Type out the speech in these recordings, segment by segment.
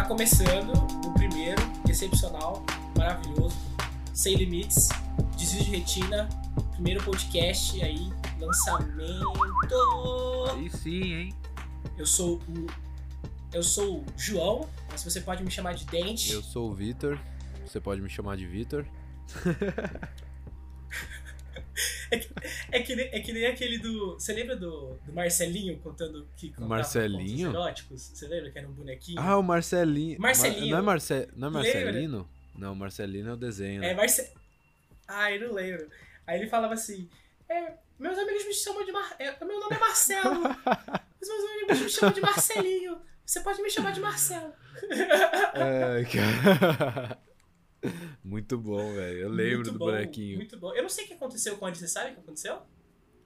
Tá começando o primeiro, excepcional, maravilhoso, sem limites, desvio de retina, primeiro podcast aí, lançamento. Aí sim, hein? Eu sou o eu sou o João, mas você pode me chamar de Dente. Eu sou o Vitor. Você pode me chamar de Vitor. É que, é, que nem, é que nem aquele do. Você lembra do, do Marcelinho contando que contava Marcelinho? eróticos? Você lembra que era um bonequinho? Ah, o Marcelinho. Marcelinho. Mar- Não é, Marce... não é Lembra? Marcelino? Não, Marcelino é o desenho. É, né? Marce... Ah, eu não lembro. Aí ele falava assim: é, meus amigos me chamam de Mar... é, meu nome é Marcelo. Os meus amigos me chamam de Marcelinho. Você pode me chamar de Marcelo. Ai, cara. Muito bom, velho. Eu lembro Muito do bom, bonequinho. Muito bom. Eu não sei o que aconteceu com ele, você sabe o que aconteceu?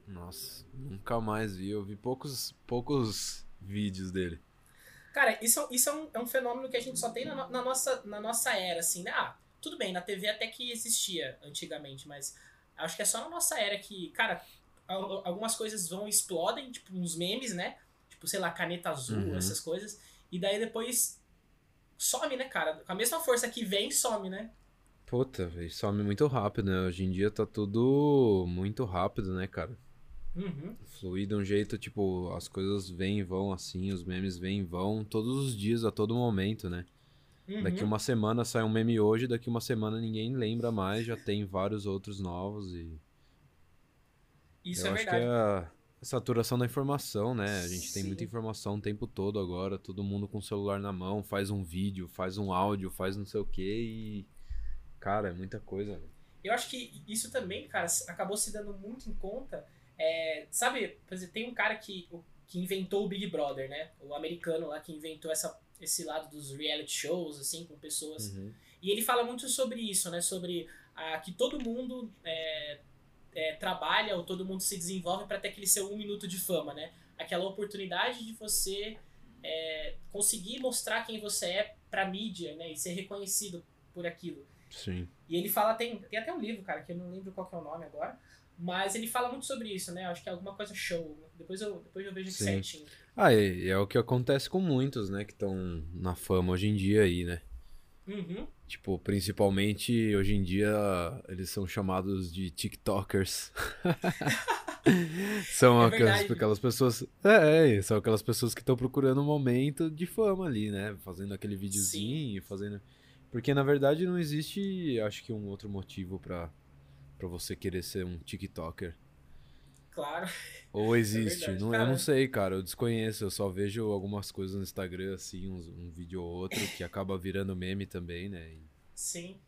Nossa, nunca mais vi. Eu vi poucos, poucos vídeos dele. Cara, isso, é- isso é, um, é um fenômeno que a gente só tem na, na nossa, na nossa era, assim, né? Ah, tudo bem, na TV até que existia antigamente, mas acho que é só na nossa era que, cara, al- algumas coisas vão e explodem, tipo uns memes, né? Tipo, sei lá, caneta azul, Uhum. essas coisas. E daí depois some, né, cara? Com a mesma força que vem, some, né? Puta, velho, some muito rápido, né? Hoje em dia tá tudo muito rápido, né, cara? Uhum. Flui de um jeito, tipo, as coisas vêm e vão assim, os memes vêm e vão todos os dias, a todo momento, né? uhum. Daqui uma semana sai um meme hoje, daqui uma semana ninguém lembra mais, já tem vários outros novos e. Isso eu é acho verdade. que é a saturação da informação, né? A gente tem Sim. muita informação o tempo todo agora, todo mundo com o celular na mão, faz um vídeo, faz um áudio, faz não sei o que e. Cara, é muita coisa. Eu acho que isso também, cara, acabou se dando muito em conta. É, sabe, por exemplo, tem um cara que, que inventou o Big Brother, né? O americano lá que inventou essa, esse lado dos reality shows, assim, com pessoas. Uhum. E ele fala muito sobre isso, né? Sobre ah, que todo mundo é, é, trabalha ou todo mundo se desenvolve para ter aquele seu um minuto de fama, né? Aquela oportunidade de você é, conseguir mostrar quem você é pra mídia, né? E ser reconhecido por aquilo. Sim. E ele fala, tem, tem até um livro, cara, que eu não lembro qual que é o nome agora, mas ele fala muito sobre isso, né? Acho que é alguma coisa show. Depois eu, depois eu vejo Sim. certinho. Ah, e é o que acontece com muitos, né, que estão na fama hoje em dia aí, né? Uhum. Tipo, principalmente hoje em dia eles são chamados de TikTokers. são É aquelas, aquelas pessoas. É, é, são aquelas pessoas que estão procurando um momento de fama ali, né? Fazendo aquele videozinho, fazendo. Porque na verdade não existe, acho que, um outro motivo pra, pra você querer ser um TikToker. Claro. Ou existe? verdade. não, eu não sei, cara. Eu desconheço. Eu só vejo algumas coisas no Instagram, assim, uns- um vídeo ou outro, que acaba virando meme também, né? E- Sim.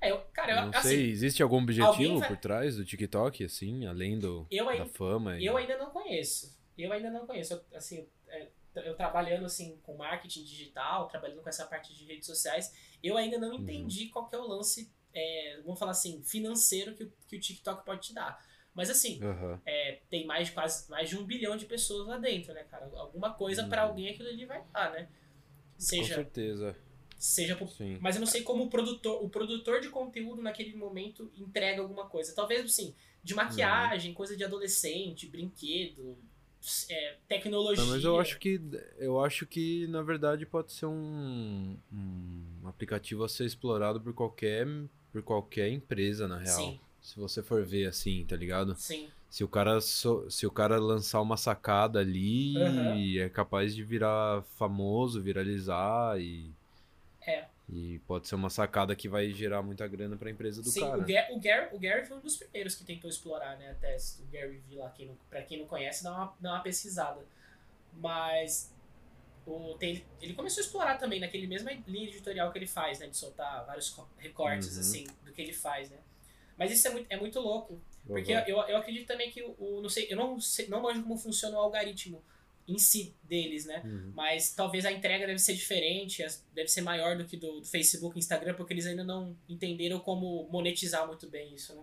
É, eu, cara, eu não assim, sei, existe algum objetivo vai- por trás do TikTok, assim, além do, Eu da ainda- fama? e- eu ainda não conheço. Eu ainda não conheço. Assim, é, eu trabalhando assim com marketing digital, trabalhando com essa parte de redes sociais, eu ainda não Uhum. entendi qual que é o lance, é, vamos falar assim, financeiro que, o- que o TikTok pode te dar. Mas assim, Aham. é, tem mais quase mais de um bilhão de pessoas lá dentro, né, cara? Alguma coisa pra Uhum. alguém aquilo ali vai dar, né? Com Seja, certeza, seja pro- mas eu não sei como o produtor, o produtor de conteúdo naquele momento entrega alguma coisa. Talvez, assim, de maquiagem, coisa de adolescente, brinquedo, é, tecnologia. Não, mas eu acho que eu acho que na verdade pode ser um, um aplicativo a ser explorado por qualquer por qualquer empresa na real. Sim, Se você for ver assim, tá ligado? sim. Se o cara so- se o cara lançar uma sacada ali, Aham. é capaz de virar famoso, viralizar e É. e pode ser uma sacada que vai gerar muita grana pra empresa do Sim, cara. o, Gary, o, Gary, o Gary foi um dos primeiros que tentou explorar, né? Até o Gary Vee lá, quem não, pra quem não conhece, dá uma, dá uma pesquisada. Mas o, tem, ele começou a explorar também naquele mesma linha editorial que ele faz, né? De soltar vários co- recortes, Uhum. assim, do que ele faz, né? Mas isso é muito, é muito louco. Porque Uhum. eu, eu acredito também que o, o- não sei, eu não sei, não manjo como funciona o algoritmo em si deles, né? Uhum. Mas talvez a entrega deve ser diferente, deve ser maior do que do, do Facebook e Instagram, porque eles ainda não entenderam como monetizar muito bem isso, né?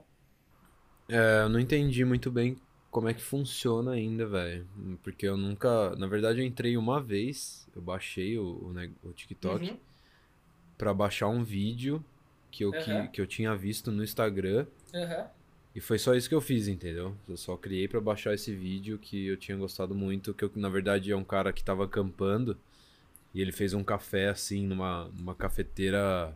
É, eu não entendi muito bem como é que funciona ainda, velho. Porque eu nunca. Na verdade, eu entrei uma vez, eu baixei o, o, o TikTok Uhum. pra baixar um vídeo que eu, que, Aham. que eu tinha visto no Instagram. Aham. E foi só isso que eu fiz, entendeu? Eu só criei pra baixar esse vídeo que eu tinha gostado muito, que eu, na verdade é um cara que tava acampando E ele fez um café assim numa, numa cafeteira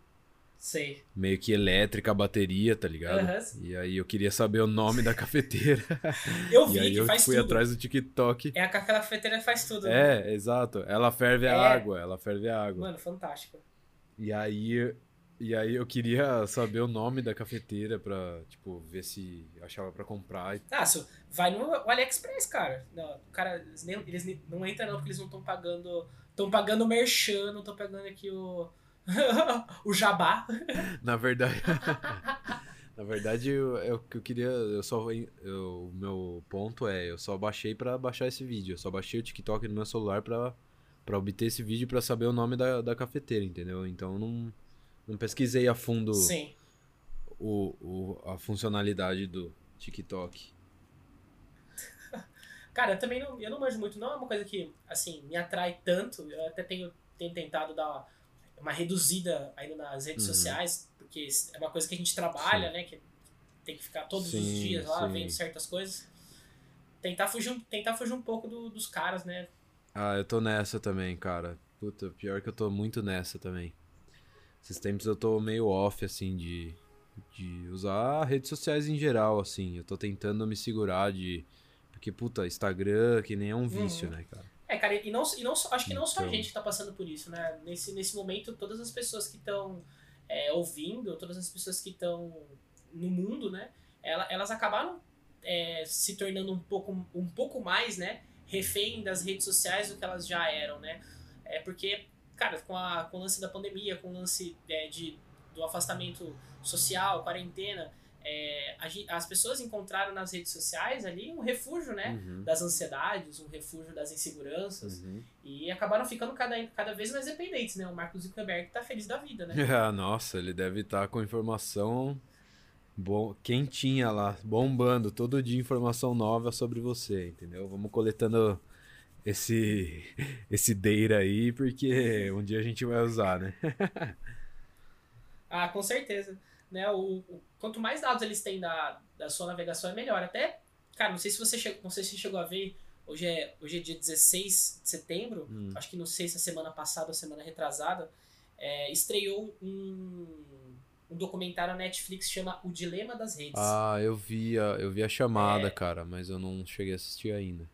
Sei. meio que elétrica, a bateria, tá ligado? Aham. E aí eu queria saber o nome da cafeteira. Eu e vi aí que eu faz fui tudo. atrás do TikTok. É a cafeteira faz tudo. né? É, exato. Ela ferve a É. água, ela ferve a água. Mano, fantástico. E aí, e aí eu queria saber o nome da cafeteira pra, tipo, ver se achava pra comprar. Ah, se- vai no AliExpress, cara. Não, cara, eles, nem- eles não entram não, porque eles não estão pagando. Estão pagando o merchan, não estão pagando aqui o. o jabá. Na verdade. Na verdade, eu, eu, que eu queria. Eu só. Eu, o meu ponto é, eu só baixei pra baixar esse vídeo. Eu só baixei o TikTok no meu celular pra, pra obter esse vídeo pra saber o nome da, da cafeteira, entendeu? Então não, não pesquisei a fundo Sim. o, o, a funcionalidade do TikTok. Cara, eu também não, eu não manjo muito, não é uma coisa que, assim, me atrai tanto. Eu até tenho, tenho tentado dar uma, reduzida ainda nas redes Uhum. sociais, porque é uma coisa que a gente trabalha, né? Que tem que ficar todos os Sim, dias lá sim. vendo certas coisas. Tentar fugir, um- tentar fugir um pouco do- dos caras, né? Ah, eu tô nessa também, cara. Puta, pior que eu tô muito nessa também. Esses tempos eu tô meio off, assim, de, de usar redes sociais em geral, assim. Eu tô tentando me segurar de. Porque, puta, Instagram, que nem é um vício, Uhum. né, cara? É, cara, e não, e não acho que não só a Então. gente que tá passando por isso, né? Nesse, nesse momento, todas as pessoas que estão ouvindo, todas as pessoas que estão no mundo, né? ela- Elas acabaram é, se tornando um pouco, um pouco mais, né? Refém das redes sociais do que elas já eram, né? É porque, cara, com, a, com o lance da pandemia, com o lance é, de, do afastamento social, quarentena, é, a as pessoas encontraram nas redes sociais ali um refúgio, né? Uhum. das ansiedades, um refúgio das inseguranças. Uhum. E acabaram ficando cada, cada vez mais dependentes, né? O Mark Zuckerberg tá feliz da vida, né? Ah, Nossa, ele deve estar com informação bom, quentinha lá, bombando todo dia informação nova sobre você, entendeu? Vamos coletando esse esse data aí, porque um dia a gente vai usar, né? Ah, com certeza. Né? O, o- quanto mais dados eles têm da, da sua navegação, é melhor. Até, cara, não sei se você chegou, não sei se chegou a ver, hoje é, hoje é dia 16 de setembro, Hum. acho que não sei se a semana passada ou semana retrasada, é, estreou um, um documentário na Netflix que chama O Dilema das Redes. Ah, eu vi a, eu vi a chamada, É. cara, mas eu não cheguei a assistir ainda.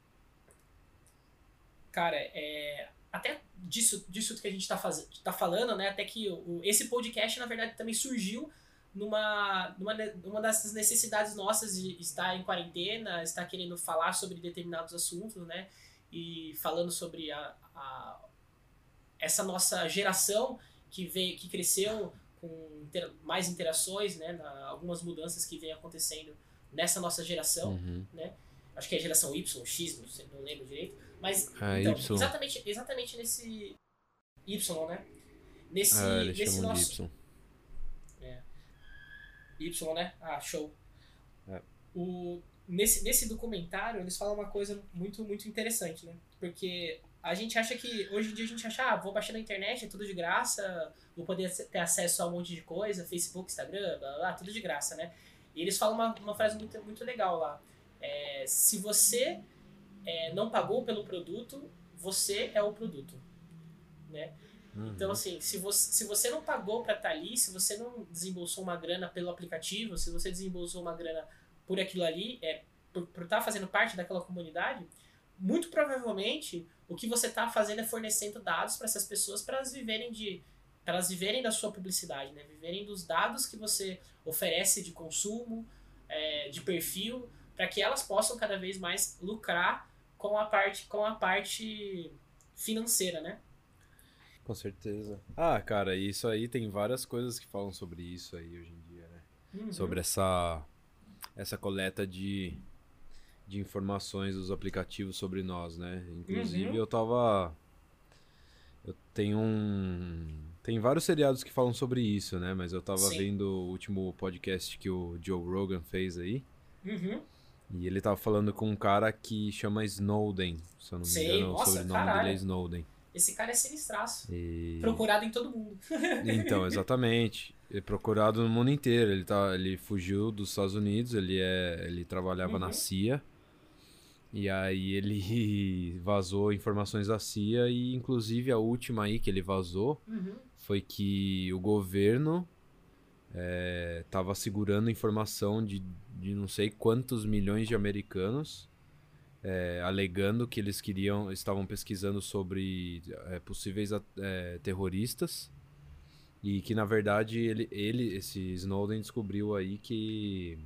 Cara, é, até disso, disso que a gente tá, faz, tá falando, né? Até que o, esse podcast, na verdade, também surgiu numa, numa, numa dessas necessidades nossas de estar em quarentena, estar querendo falar sobre determinados assuntos, né? E falando sobre a, a- essa nossa geração que veio, que cresceu com intera- mais interações, né? Na, algumas mudanças que vem acontecendo nessa nossa geração Uhum. acho que é a geração Y, X, não, sei, não lembro direito. Mas Ah, então, Y. exatamente, exatamente nesse Y, né? Nesse, Ah, nesse nosso Y. Y, né? Ah, show. É. O, nesse, nesse documentário, eles falam uma coisa muito, muito interessante, né? Porque a gente acha que, hoje em dia a gente acha, ah, vou baixar na internet, é tudo de graça, vou poder ter acesso a um monte de coisa, Facebook, Instagram, blá, blá, blá tudo de graça, né? E eles falam uma, uma frase muito, muito legal lá. É, se você é, não pagou pelo produto, você é o produto, né? Uhum. Então, assim, se você, se você não pagou pra estar ali, se você não desembolsou uma grana pelo aplicativo, se você desembolsou uma grana por aquilo ali, é, por estar fazendo parte daquela comunidade, muito provavelmente o que você está fazendo é fornecendo dados para essas pessoas para elas viverem de para elas viverem da sua publicidade, né? Viverem dos dados que você oferece de consumo, é, de perfil, para que elas possam cada vez mais lucrar com a parte com a parte financeira, né? Com certeza. Ah, cara, isso aí tem várias coisas que falam sobre isso aí hoje em dia, né? Uhum. Sobre essa essa coleta de de informações dos aplicativos sobre nós, né? Inclusive Uhum. eu tava eu tenho um tem vários seriados que falam sobre isso, né? Mas eu tava Sim. vendo o último podcast que o Joe Rogan fez aí. Uhum. E ele tava falando com um cara que chama Snowden, se eu não me Sei, engano, o nossa, sobrenome dele caralho. é Snowden. Esse cara é sinistraço. E... Procurado em todo mundo. Então, exatamente. É procurado no mundo inteiro. Ele, tá, ele fugiu dos Estados Unidos, ele, é, ele trabalhava Uhum. na CIA. E aí ele vazou informações da CIA e inclusive a última aí que ele vazou Uhum. foi que o governo estava segurando informação de, de não sei quantos milhões de americanos, é, alegando que eles queriam, estavam pesquisando sobre é, possíveis é, terroristas e que na verdade ele, ele, esse Snowden descobriu aí que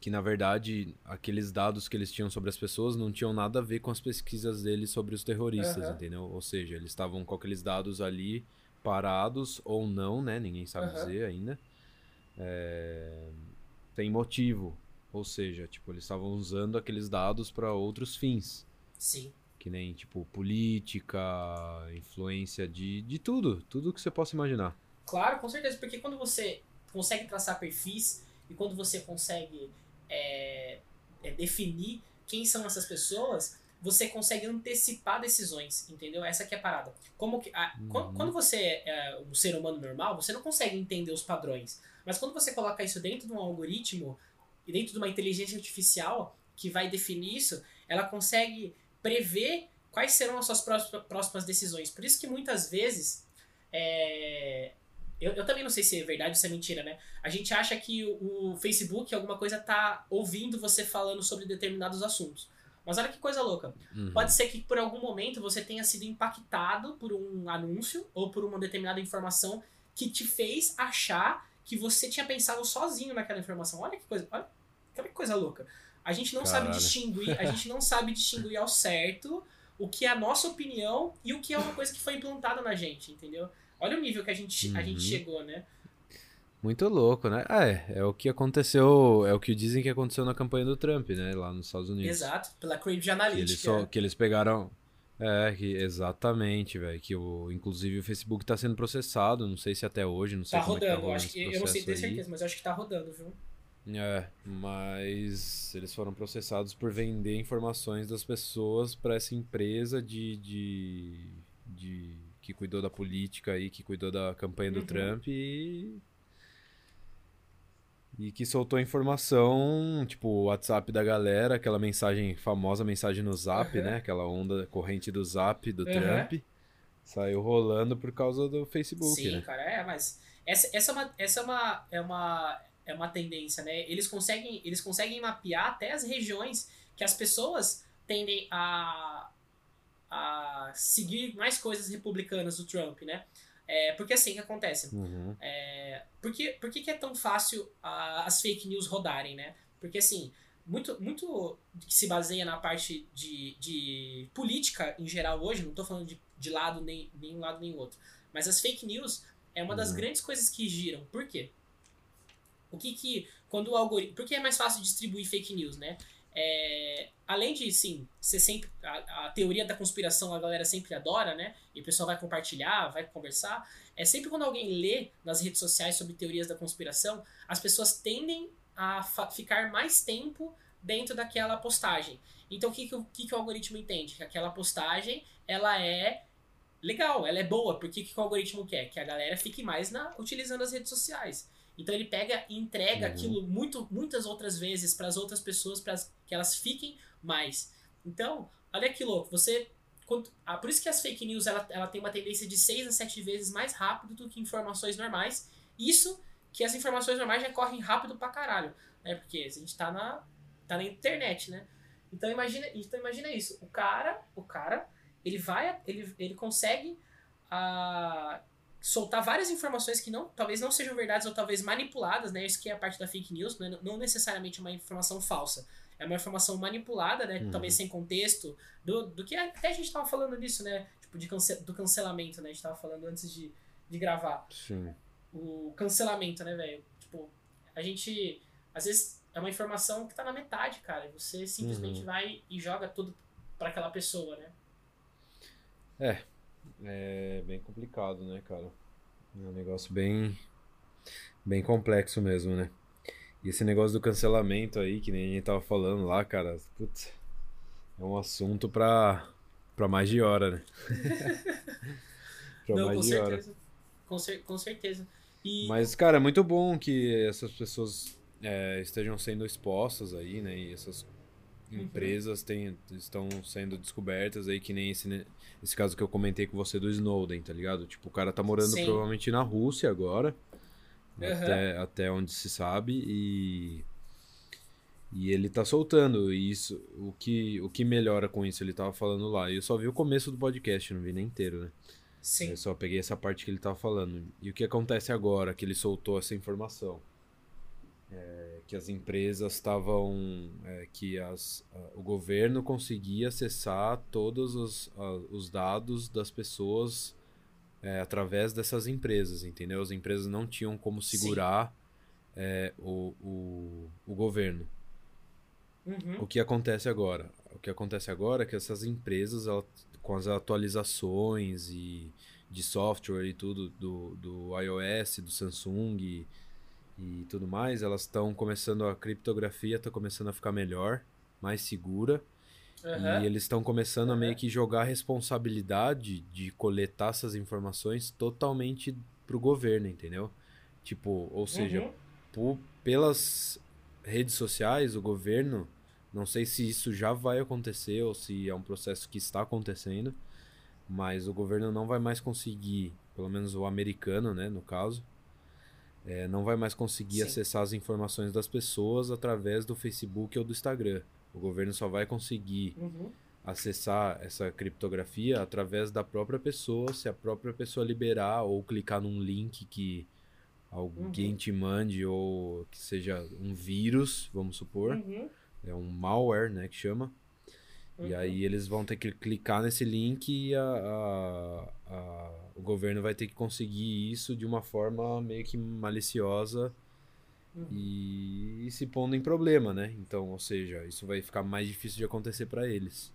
que na verdade aqueles dados que eles tinham sobre as pessoas não tinham nada a ver com as pesquisas deles sobre os terroristas, Aham. entendeu? Ou seja, eles estavam com aqueles dados ali parados ou não, né? Ninguém sabe Aham. dizer ainda. É, Tem motivo, ou seja, tipo eles estavam usando aqueles dados para outros fins, Sim. que nem tipo política, influência de, de tudo, tudo que você possa imaginar. Claro, com certeza, porque quando você consegue traçar perfis e quando você consegue é, é, definir quem são essas pessoas, você consegue antecipar decisões, entendeu? Essa que é a parada. Como que, a- Uhum. Quando você é um ser humano normal, você não consegue entender os padrões. Mas quando você coloca isso dentro de um algoritmo e dentro de uma inteligência artificial que vai definir isso, ela consegue prever quais serão as suas próxima- próximas decisões. Por isso que muitas vezes é, eu, eu também não sei se é verdade ou se é mentira, né? A gente acha que o, o Facebook, alguma coisa, tá ouvindo você falando sobre determinados assuntos. Mas olha que coisa louca. Uhum. Pode ser que por algum momento você tenha sido impactado por um anúncio ou por uma determinada informação que te fez achar que você tinha pensado sozinho naquela informação. Olha que coisa, olha, olha que coisa louca. A gente não sabe Caralho. distinguir, a gente não sabe distinguir ao certo o que é a nossa opinião e o que é uma coisa que foi implantada na gente, entendeu? Olha o nível que a gente, a gente Uhum. chegou, né? Muito louco, né? Ah, é, é o que aconteceu, é o que dizem que aconteceu na campanha do Trump, né? Lá nos Estados Unidos. Exato, pela Cambridge Que eles, Analytica. só, que eles pegaram. É, que, exatamente, velho. Que o, inclusive o Facebook tá sendo processado, não sei se até hoje, não sei Tá como é que tá rodando, acho que eu não sei ter certeza, mas eu acho que tá rodando, viu? É, mas eles foram processados por vender informações das pessoas para essa empresa de, de, de que cuidou da política aí, que cuidou da campanha do Uhum. Trump e e que soltou informação, tipo, o WhatsApp da galera, aquela mensagem famosa mensagem no Zap, Uhum. né? Aquela onda corrente do Zap do Uhum. Trump. Saiu rolando por causa do Facebook, Sim, né? cara, é, mas essa, essa, é, uma, essa é, uma, é, uma, é uma tendência, né? Eles conseguem, eles conseguem mapear até as regiões que as pessoas tendem a, a seguir mais coisas republicanas do Trump, né? É, porque assim que acontece. Uhum. É, por que, por que, que é tão fácil ah, as fake news rodarem, né? Porque assim, muito, muito que se baseia na parte de, de política em geral hoje, não tô falando de, de lado nem, nem um lado nem outro, mas as fake news é uma das Uhum. grandes coisas que giram. Por quê? O que que, quando o algoritmo... Por que é mais fácil distribuir fake news, né? É, além de, sim, ser sempre... A, a teoria da conspiração a galera sempre adora, né? E o pessoal vai compartilhar, vai conversar. É sempre quando alguém lê nas redes sociais sobre teorias da conspiração, as pessoas tendem a ficar mais tempo dentro daquela postagem. Então, o que, que, o que, o algoritmo entende? Que aquela postagem, ela é legal, ela é boa, porque o que o algoritmo quer? Que a galera fique mais na, utilizando as redes sociais. Então ele pega e entrega Uhum. aquilo muito, muitas outras vezes para as outras pessoas, para que elas fiquem mais. Então, olha que louco, você. quando- ah, por isso que as fake news ela, ela tem uma tendência de 6 a 7 vezes mais rápido do que informações normais. Isso que as informações normais já correm rápido pra caralho. Né? Porque a gente tá na, tá na internet, né? Então imagina, então imagina isso. O cara, o cara, ele vai, ele, ele consegue ah, soltar várias informações que não, talvez não sejam verdades ou talvez manipuladas, né? Isso que é a parte da fake news, né? não necessariamente uma informação falsa. É uma informação manipulada, né? Uhum. Talvez sem contexto, do, do que até a gente tava falando nisso, né? Tipo, de cance do cancelamento, né? A gente tava falando antes de, de gravar Sim. o cancelamento, né, velho? Tipo, a gente. Às vezes é uma informação que tá na metade, cara. Você simplesmente Uhum. vai e joga tudo pra aquela pessoa, né? É bem complicado, né, cara? É um negócio bem, bem complexo mesmo, né? E esse negócio do cancelamento aí, que nem a gente tava falando lá, cara, putz, é um assunto pra, pra mais de hora, né? pra Não, mais com de hora. certeza. Com, cer com certeza. E. Mas, cara, é muito bom que essas pessoas é, estejam sendo expostas aí, né? E essas uhum. empresas têm, estão sendo descobertas aí, que nem esse, esse caso que eu comentei com você do Snowden, tá ligado? Tipo, o cara tá morando Sim. provavelmente na Rússia agora, uhum. até, até onde se sabe, e e ele tá soltando isso. O que, o que melhora com isso? Ele tava falando lá. Eu só vi o começo do podcast, não vi nem inteiro, né? Sim. Eu só peguei essa parte que ele tava falando. E o que acontece agora que ele soltou essa informação? É, que as empresas estavam. É, que as, o governo conseguia acessar todos os, os dados das pessoas é, através dessas empresas, entendeu? As empresas não tinham como segurar é, o, o, o governo. Uhum. O que acontece agora? O que acontece agora é que essas empresas, com as atualizações e de software e tudo do, do iOS, do Samsung e, tudo mais, elas estão começando a criptografia está começando a ficar melhor, mais segura. Uhum. E eles estão começando uhum. a meio que jogar a responsabilidade de coletar essas informações totalmente pro governo, entendeu? Tipo, ou seja, uhum. por, pelas redes sociais, o governo não sei se isso já vai acontecer ou se é um processo que está acontecendo, mas o governo não vai mais conseguir, pelo menos o americano, né, no caso, é, não vai mais conseguir Sim. acessar as informações das pessoas através do Facebook ou do Instagram. O governo só vai conseguir uhum. acessar essa criptografia através da própria pessoa, se a própria pessoa liberar ou clicar num link que alguém uhum. te mande ou que seja um vírus, vamos supor. Uhum é um malware, né, que chama. Uhum. E aí eles vão ter que clicar nesse link e a, a, a, o governo vai ter que conseguir isso de uma forma meio que maliciosa uhum. e, e, se pondo em problema, né? Então, ou seja, isso vai ficar mais difícil de acontecer para eles.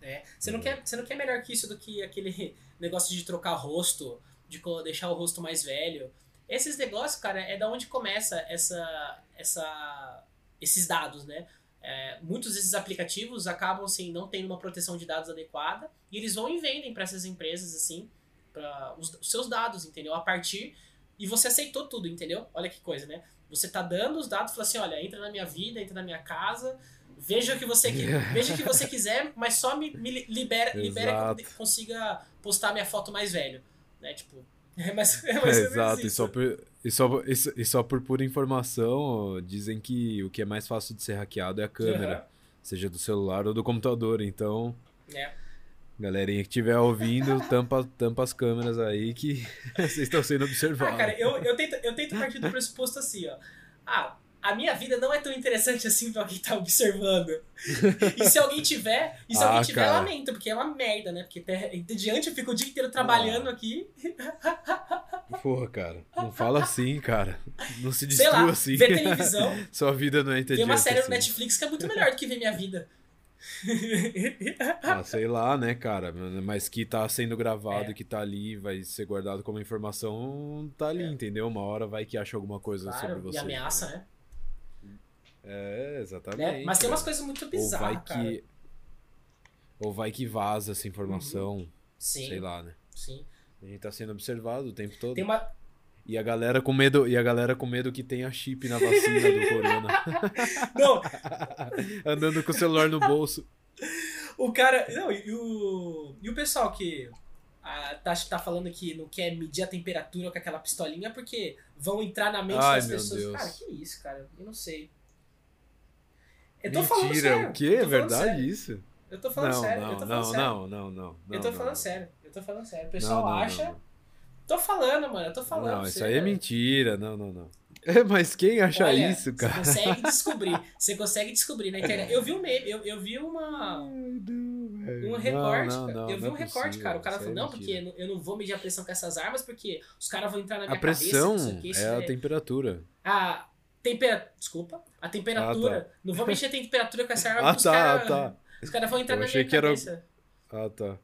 É. Você não, quer, você não quer melhor que isso do que aquele negócio de trocar rosto, de deixar o rosto mais velho. Esses negócios, cara, é da onde começa essa, essa, esses dados, né? É, muitos desses aplicativos acabam assim não tendo uma proteção de dados adequada e eles vão e vendem para essas empresas assim para os, os, seus dados, entendeu? A partir e você aceitou tudo, entendeu? Olha que coisa, né? Você tá dando os dados, fala assim, olha, entra na minha vida, entra na minha casa, veja o que você veja o que você quiser, mas só me, me libera, libera que eu consiga postar minha foto mais velho, né? Tipo, é mais, é mais é, Exato, e só, por, e, só, e, só por pura informação, dizem que o que é mais fácil de ser hackeado é a câmera, uhum. seja do celular ou do computador. Então, é. galerinha que estiver ouvindo, tampa, tampa as câmeras aí que vocês estão sendo observados. Ah, cara, eu, eu, tento, eu tento partir do pressuposto assim, ó. Ah, a minha vida não é tão interessante assim pra alguém tá observando. e se alguém tiver, e se ah, alguém tiver, cara. lamento, porque é uma merda, né? Porque até diante eu fico o dia inteiro trabalhando ah. aqui. Porra, cara, não fala assim, cara. Não se destrua Sei lá, assim. Ver televisão. Sua vida não é entediante. Tem uma série assim. no Netflix que é muito melhor do que ver minha vida. ah, sei lá, né, cara? Mas que tá sendo gravado, é. que tá ali, vai ser guardado como informação, tá ali, é. entendeu? Uma hora vai que acha alguma coisa claro, sobre você. E ameaça, né? É, exatamente. Né? Mas tem umas coisas muito bizarras, ou vai cara. que Ou vai que vaza essa informação. Uhum. Sim. Sei lá, né? Sim. A gente tá sendo observado o tempo todo. Tem uma... E a galera com medo, e a galera com medo que tenha chip na vacina do corona. Não. Andando com o celular no bolso. O cara, não, e o e o pessoal que ah, tá, tá falando que não quer medir a temperatura com aquela pistolinha porque vão entrar na mente Ai, das pessoas. Deus. Cara, que isso, cara? Eu não sei. Eu tô Mentira, falando sério. o quê? É verdade sério. isso? Eu tô falando não, sério. Não, eu tô não, falando sério. não, não, não, não. Eu tô falando não. sério. Eu tô falando sério. O pessoal não, não, acha. Não, Tô falando, mano. Eu tô falando. Não, isso aí é mentira. Não, não, não. Mas quem acha Olha, isso, cara? Você consegue descobrir. Você consegue descobrir na internet. Eu vi um meme, eu, eu vi uma. Um recorte. Não, não, eu vi não um é recorte, possível, cara. O cara isso falou, é não, porque mentira. eu não vou medir a pressão com essas armas, porque os caras vão entrar na minha A pressão cabeça. não sei o que, isso é a é- temperatura. A temperatura. Desculpa. A temperatura. Ah, tá. Não vou mexer a temperatura com essa arma, Ah, os tá, caras. tá. Os caras vão entrar Eu na minha que era- cabeça. Ah, tá.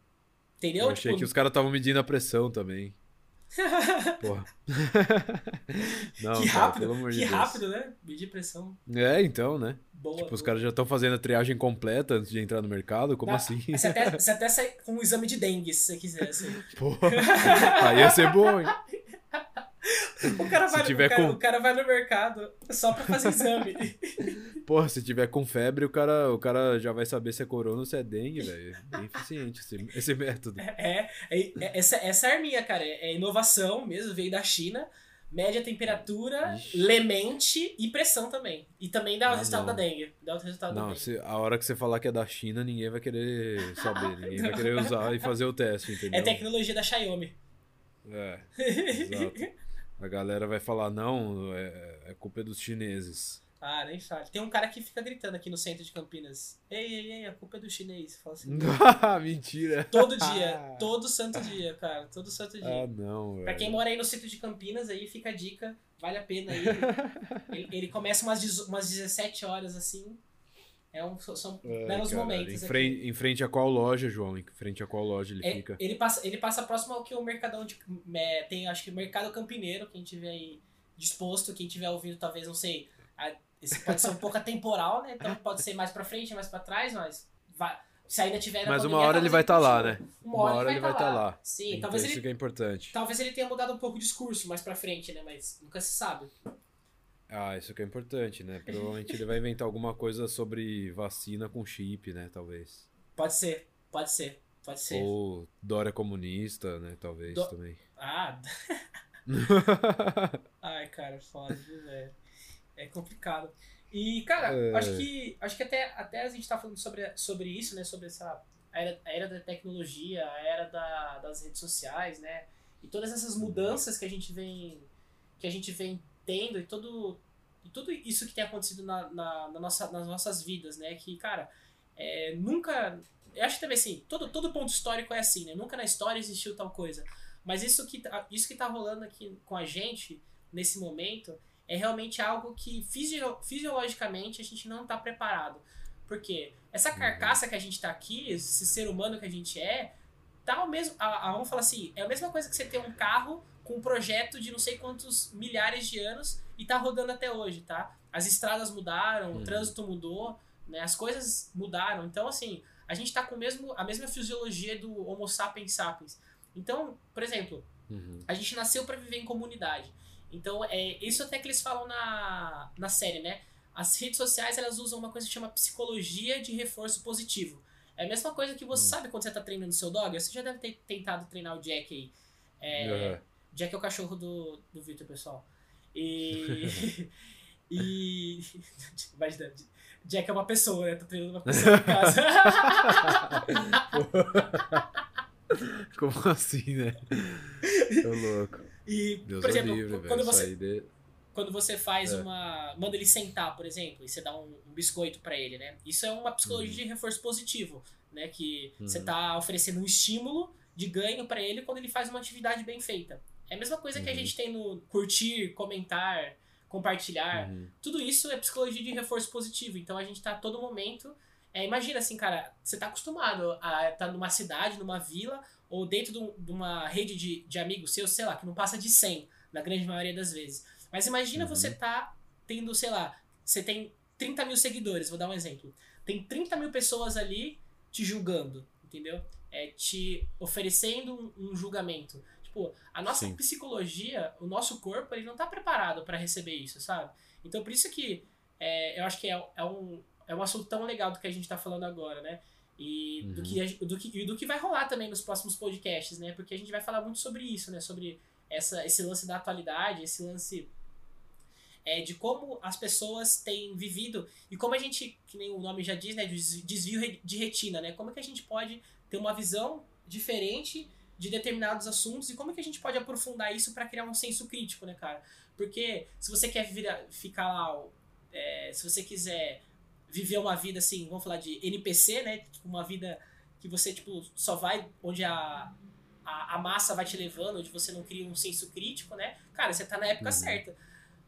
Entendeu? Eu achei Tipo, que os caras estavam medindo a pressão também. Porra. Não, que cara, rápido, de que Deus. rápido, né? Medir pressão. É, então, né? Boa. Tipo, os boa. caras já estão fazendo a triagem completa antes de entrar no mercado? Como Dá- assim? Você até, você até sai com um exame de dengue, se você quiser. Assim. Porra. Aí ia ser bom, hein? O cara, vai, o, cara, com... o cara vai no mercado só pra fazer exame. Porra, se tiver com febre, o cara, o cara já vai saber se é corona ou se é dengue, velho. É bem eficiente esse, esse método. É, é, é, essa, essa arminha, cara, é inovação mesmo, veio da China. Mede a temperatura, Ixi. lemente e pressão também. E também dá o ah, resultado não. da dengue. Dá o resultado não, da dengue. Se, a hora que você falar que é da China, ninguém vai querer saber. ninguém vai querer usar e fazer o teste, entendeu? É tecnologia da Xiaomi. É, exato. A galera vai falar, não, é, é culpa dos chineses. Ah, nem fale. Tem um cara que fica gritando aqui no centro de Campinas. Ei, ei, ei, a culpa é do chinês. Fala assim. Mentira. Todo dia. todo santo dia, cara. Todo santo dia. Ah, não, velho. Pra quem mora aí no centro de Campinas, aí fica a dica. Vale a pena aí. ele, ele, começa umas, umas 17 horas assim. É um, são é, belos cara, momentos. Em frente, em frente, a qual loja, João? Em frente a qual loja ele é, fica? Ele passa, ele passa próximo ao que o Mercadão de, é, tem, acho que Mercado Campineiro, quem tiver aí disposto, quem tiver ouvindo, talvez, não sei. A, esse pode ser um pouco atemporal, né? Então pode ser mais pra frente, mais pra trás, mas vai, se ainda tiver Mas uma hora ele vai estar tá lá, né? Uma hora, uma hora ele vai estar tá lá. lá. Sim, então, talvez isso ele, que é importante. Talvez ele tenha mudado um pouco o discurso mais pra frente, né? Mas nunca se sabe. Ah, isso que é importante, né? Provavelmente ele vai inventar alguma coisa sobre vacina com chip, né? Talvez. Pode ser, pode ser, pode ser. Ou Dória comunista, né? Talvez Do... também. Ah. Ai, cara, foda, velho. É complicado. E, cara, é... acho que acho que até, até a gente tá falando sobre, sobre isso, né? Sobre essa a era, a era da tecnologia, a era da, das redes sociais, né? E todas essas mudanças que a gente vem que a gente vem tendo e todo e tudo isso que tem acontecido na, na, na nossa, nas nossas vidas, né? Que, cara, é, nunca. Eu acho que também assim, todo, todo ponto histórico é assim, né? Nunca na história existiu tal coisa. Mas isso que, tá, isso que tá rolando aqui com a gente, nesse momento, é realmente algo que fisio, fisiologicamente a gente não tá preparado. Porque essa uhum. carcaça que a gente tá aqui, esse ser humano que a gente é, tá o mesmo. A, a, vamos falar assim, é a mesma coisa que você ter um carro com um projeto de não sei quantos milhares de anos e tá rodando até hoje, tá? As estradas mudaram, uhum. o trânsito mudou, né? As coisas mudaram. Então, assim, a gente tá com mesmo, a mesma fisiologia do Homo sapiens sapiens. Então, por exemplo, uhum. a gente nasceu para viver em comunidade. Então, é isso até que eles falam na, na série, né? As redes sociais, elas usam uma coisa que chama psicologia de reforço positivo. É a mesma coisa que você uhum. sabe quando você tá treinando seu dog. Você já deve ter tentado treinar o Jack aí. É, Jack é o cachorro do, do Victor, pessoal. E. e. Imagina, Jack é uma pessoa, né? Tô treinando uma pessoa em casa. Como assim, né? Tô louco. E, Deus por exemplo, livre, quando, você, de... quando você faz é. uma. Manda ele sentar, por exemplo, e você dá um, um biscoito para ele, né? Isso é uma psicologia uhum. de reforço positivo, né? Que uhum. você tá oferecendo um estímulo de ganho para ele quando ele faz uma atividade bem feita. É a mesma coisa uhum. que a uhum. gente tem no curtir, comentar, compartilhar. Uhum. Tudo isso é psicologia de reforço positivo. Então a gente tá a todo momento. É, imagina assim, cara, você tá acostumado a estar tá numa cidade, numa vila, ou dentro de uma rede de, de amigos seus, sei lá, que não passa de 100, na grande maioria das vezes. Mas imagina uhum. você tá tendo, sei lá, você tem 30 mil seguidores, vou dar um exemplo. Tem 30 mil pessoas ali te julgando, entendeu? É, te oferecendo um, um julgamento. Tipo, a nossa Sim. psicologia, o nosso corpo, ele não tá preparado para receber isso, sabe? Então, por isso que é, eu acho que é, é, um, é um assunto tão legal do que a gente tá falando agora, né? E uhum. do, que, do, que, do que vai rolar também nos próximos podcasts, né? Porque a gente vai falar muito sobre isso, né? Sobre essa, esse lance da atualidade, esse lance é, de como as pessoas têm vivido e como a gente, que nem o nome já diz, né? Desvio de retina, né? Como é que a gente pode ter uma visão diferente de determinados assuntos e como é que a gente pode aprofundar isso para criar um senso crítico, né, cara? Porque se você quer ficar lá, é, se você quiser viver uma vida assim, vamos falar de NPC, né? Tipo, uma vida que você tipo só vai onde a, a, a, massa vai te levando, onde você não cria um senso crítico, né? Cara, você tá na época uhum. certa.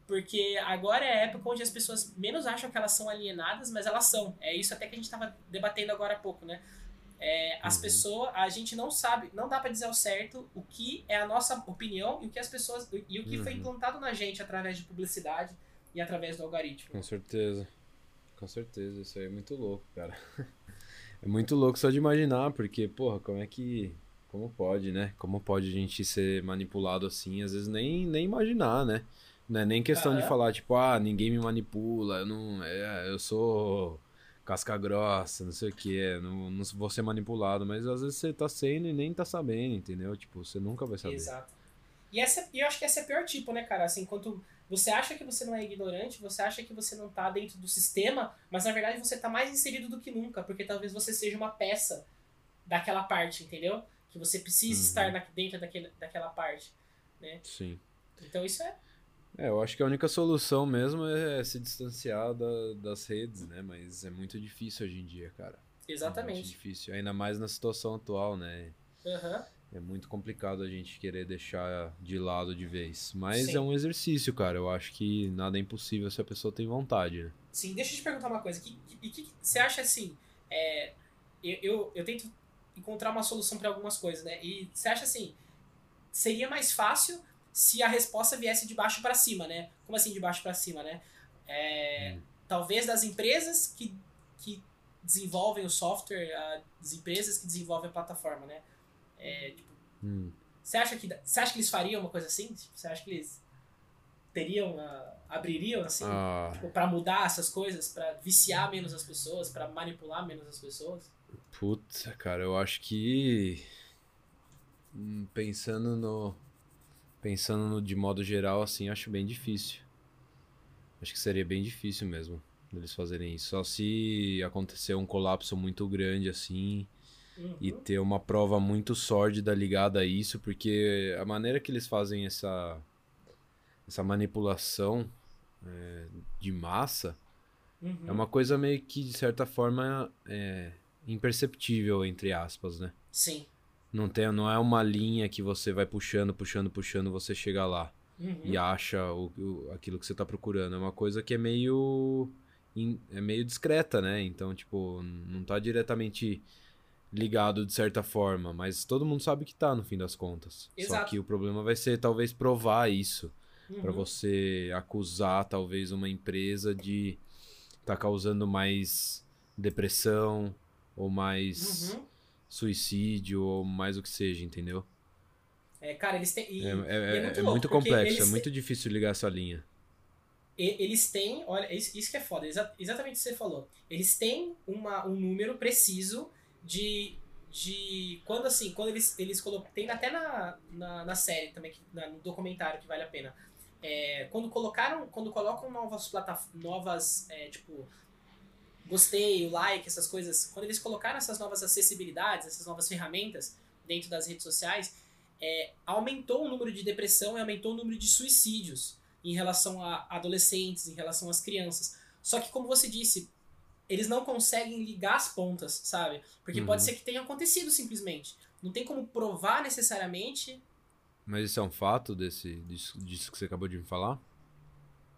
Porque agora é a época onde as pessoas menos acham que elas são alienadas, mas elas são. É isso até que a gente tava debatendo agora há pouco, né? É, as uhum. pessoas, a gente não sabe, não dá para dizer ao certo o que é a nossa opinião e o que as pessoas e o que uhum. foi implantado na gente através de publicidade e através do algoritmo. Com certeza. Com certeza, isso aí é muito louco, cara. É muito louco só de imaginar, porque, porra, como é que Como pode, né? Como pode a gente ser manipulado assim? Às vezes nem, nem imaginar, né? Não é nem questão de falar, tipo, ah, ninguém me manipula, eu não. É, eu sou casca grossa, não sei o que, não, não vou ser manipulado, mas às vezes você tá sendo e nem tá sabendo, entendeu? Tipo, você nunca vai saber. Exato. E essa, eu acho que esse é o pior tipo, né, cara? Assim, enquanto você acha que você não é ignorante, você acha que você não tá dentro do sistema, mas na verdade você tá mais inserido do que nunca, porque talvez você seja uma peça daquela parte, entendeu? Que você precisa uhum. estar na, dentro daquele, daquela parte, né? Sim. Então isso é é, eu acho que a única solução mesmo é se distanciar da, das redes, né? Mas é muito difícil hoje em dia, cara. Exatamente. É muito difícil, ainda mais na situação atual, né? Uhum. É muito complicado a gente querer deixar de lado de vez. Mas Sim. é um exercício, cara. Eu acho que nada é impossível se a pessoa tem vontade, né? Sim, deixa eu te perguntar uma coisa. E que, que, você acha assim? É, eu, eu, eu tento encontrar uma solução para algumas coisas, né? E você acha assim? Seria mais fácil se a resposta viesse de baixo para cima, né? Como assim de baixo para cima, né? É, hum. Talvez das empresas que, que desenvolvem o software, as empresas que desenvolvem a plataforma, né? É, tipo, hum. Você acha que você acha que eles fariam uma coisa assim? Tipo, você acha que eles teriam uh, abririam assim ah. tipo, para mudar essas coisas, para viciar menos as pessoas, para manipular menos as pessoas? Puta, cara, eu acho que hum, pensando no pensando de modo geral, assim, acho bem difícil. Acho que seria bem difícil mesmo eles fazerem isso. Só se acontecer um colapso muito grande, assim, uhum. e ter uma prova muito sórdida ligada a isso, porque a maneira que eles fazem essa, essa manipulação é, de massa uhum. é uma coisa meio que, de certa forma, é, imperceptível, entre aspas, né? Sim. Não, tem, não é uma linha que você vai puxando, puxando, puxando, você chega lá uhum. e acha o, o, aquilo que você está procurando. É uma coisa que é meio é meio discreta, né? Então, tipo, não está diretamente ligado de certa forma, mas todo mundo sabe que tá no fim das contas. Exato. Só que o problema vai ser talvez provar isso uhum. para você acusar talvez uma empresa de tá causando mais depressão ou mais uhum suicídio ou mais o que seja, entendeu? É, cara, eles têm. E, é, é, é, é, muito, é muito complexo, é muito difícil ligar essa linha. Eles têm, olha, isso, isso que é foda, exa exatamente o que você falou. Eles têm uma, um número preciso de. de quando assim, quando eles, eles colocam. Tem até na, na, na série também, na, no documentário que vale a pena. É, quando colocaram. Quando colocam novas plataformas. Novas. É, tipo gostei, o like, essas coisas, quando eles colocaram essas novas acessibilidades, essas novas ferramentas dentro das redes sociais, é, aumentou o número de depressão e aumentou o número de suicídios em relação a adolescentes, em relação às crianças. Só que, como você disse, eles não conseguem ligar as pontas, sabe? Porque uhum. pode ser que tenha acontecido simplesmente. Não tem como provar necessariamente. Mas isso é um fato desse, disso, disso que você acabou de me falar?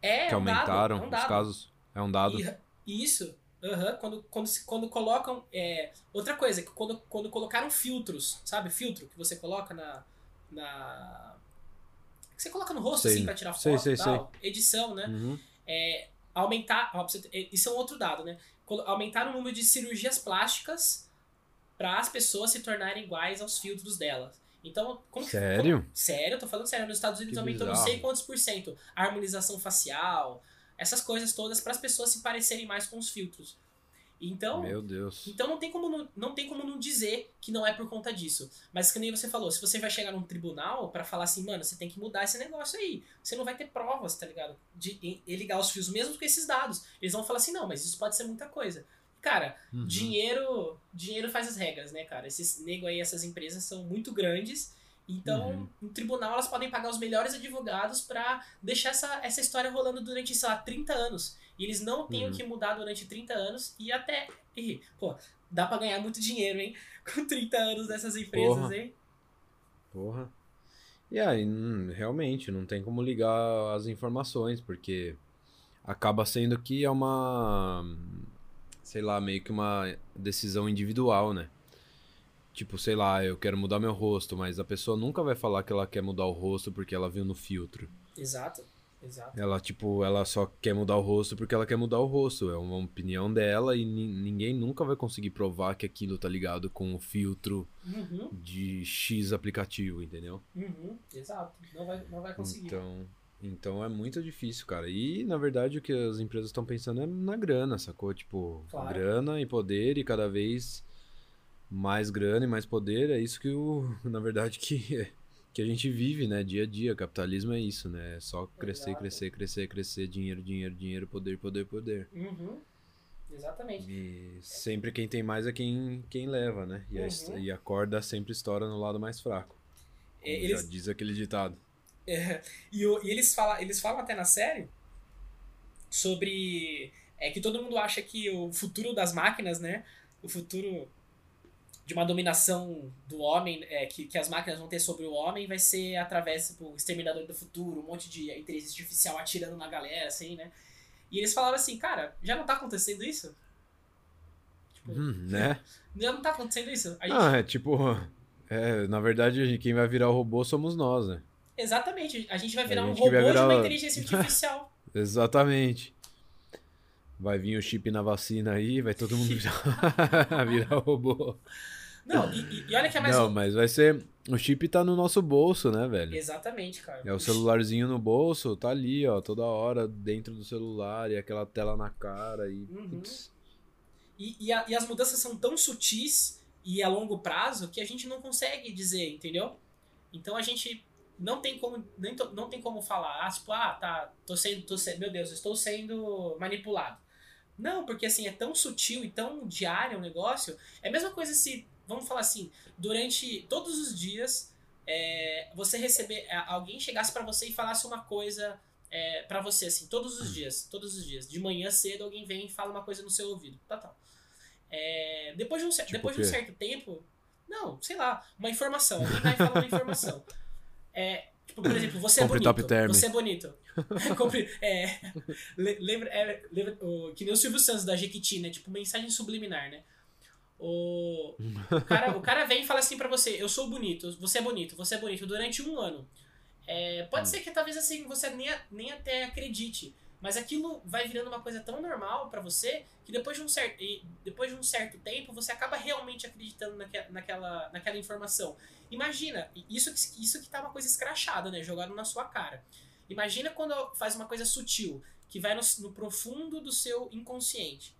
É, que é um aumentaram dado, é um os casos. É um dado. E, isso. Uhum, quando, quando, quando colocam. É, outra coisa, que quando, quando colocaram filtros, sabe? Filtro que você coloca na. na que você coloca no rosto sei. assim pra tirar foto sei, sei, tal. Edição, né? Uhum. É, aumentar. Ó, isso é um outro dado, né? Aumentar o número de cirurgias plásticas para as pessoas se tornarem iguais aos filtros delas. Então, como Sério? Como, sério, eu tô falando sério. Nos Estados Unidos que aumentou bizarro. não sei quantos por cento. A harmonização facial, essas coisas todas para as pessoas se parecerem mais com os filtros. Então, Meu Deus. Então não tem como não, não tem como não dizer que não é por conta disso. Mas que nem você falou, se você vai chegar num tribunal para falar assim, mano, você tem que mudar esse negócio aí. Você não vai ter provas, tá ligado? De, de ligar os fios mesmo com esses dados. Eles vão falar assim, não, mas isso pode ser muita coisa. Cara, uhum. dinheiro, dinheiro faz as regras, né, cara? Esses nego aí, essas empresas são muito grandes então, uhum. no tribunal, elas podem pagar os melhores advogados para deixar essa, essa história rolando durante, sei lá, 30 anos. E eles não têm uhum. que mudar durante 30 anos e até. E, pô, dá para ganhar muito dinheiro, hein? Com 30 anos dessas empresas, Porra. hein? Porra. E aí, realmente, não tem como ligar as informações, porque acaba sendo que é uma. Sei lá, meio que uma decisão individual, né? Tipo, sei lá, eu quero mudar meu rosto, mas a pessoa nunca vai falar que ela quer mudar o rosto porque ela viu no filtro. Exato. Exato. Ela, tipo, ela só quer mudar o rosto porque ela quer mudar o rosto. É uma opinião dela e ninguém nunca vai conseguir provar que aquilo tá ligado com o filtro Uhum, de X aplicativo, entendeu? uhum, exato. Não vai, não vai conseguir. Então, então é muito difícil, cara. E na verdade o que as empresas estão pensando é na grana, sacou? Tipo, Claro. grana e poder e cada vez mais grana e mais poder. É isso que o, na verdade que que a gente vive, né, dia a dia. Capitalismo é isso, né? É só crescer, Exato. crescer, crescer, crescer, dinheiro, dinheiro, dinheiro, poder, poder, poder. Uhum, exatamente. E sempre quem tem mais é quem, quem leva, né? E, a, Uhum. e a corda sempre estoura no lado mais fraco. É, eles- Já diz aquele ditado. É, e, o- e eles, falam, eles falam até na série sobre é que todo mundo acha que o futuro das máquinas, né? O futuro de uma dominação do homem, é, que, que as máquinas vão ter sobre o homem, vai ser através do Exterminador do Futuro, um monte de inteligência artificial atirando na galera, assim, né? E eles falaram assim, cara, já não tá acontecendo isso? Tipo, Hum, né? já não tá acontecendo isso? A gente- Ah, é tipo. É, na verdade, quem vai virar o robô somos nós, né? Exatamente, a gente vai virar um gente que robô virar- de uma inteligência artificial. Exatamente. Vai vir o chip na vacina aí, vai todo mundo virar, virar robô. Não, e, e- olha que é mais. Não, mas vai ser. O chip tá no nosso bolso, né, velho? Exatamente, cara. É o celularzinho no bolso, tá ali, ó, toda hora dentro do celular e aquela tela na cara e. Uhum. E, e, a- e as mudanças são tão sutis e a longo prazo que a gente não consegue dizer, entendeu? Então a gente não tem como, nem to- não tem como falar, ah, tipo, ah, tá, tô sendo, tô sendo, meu Deus, estou sendo manipulado. Não, porque assim, é tão sutil e tão diário o negócio. É a mesma coisa se, vamos falar assim, durante todos os dias, é, você receber, é, alguém chegasse pra você e falasse uma coisa é, para você, assim, todos os dias, todos os dias. De manhã cedo alguém vem e fala uma coisa no seu ouvido. Tá, tá. É, depois de um, Tipo depois de um certo tempo, não, sei lá, uma informação. Alguém vai falar uma informação. É, tipo, por exemplo, você Compre é Top bonito. Term. Você é bonito. Compre, é, le- lembra, é, lembra que nem o Silvio Santos da Jequiti, né? Tipo, mensagem subliminar, né? O, o, cara, o cara vem e fala assim pra você, eu sou bonito, você é bonito, você é bonito, durante um ano. É, pode Hum. ser que talvez assim você nem, nem até acredite, mas aquilo vai virando uma coisa tão normal pra você que depois de um certo, depois de um certo tempo você acaba realmente acreditando naque, naquela, naquela informação. Imagina, isso, que- isso que tá uma coisa escrachada, né? Jogado na sua cara. Imagina quando faz uma coisa sutil, que vai no, no profundo do seu inconsciente.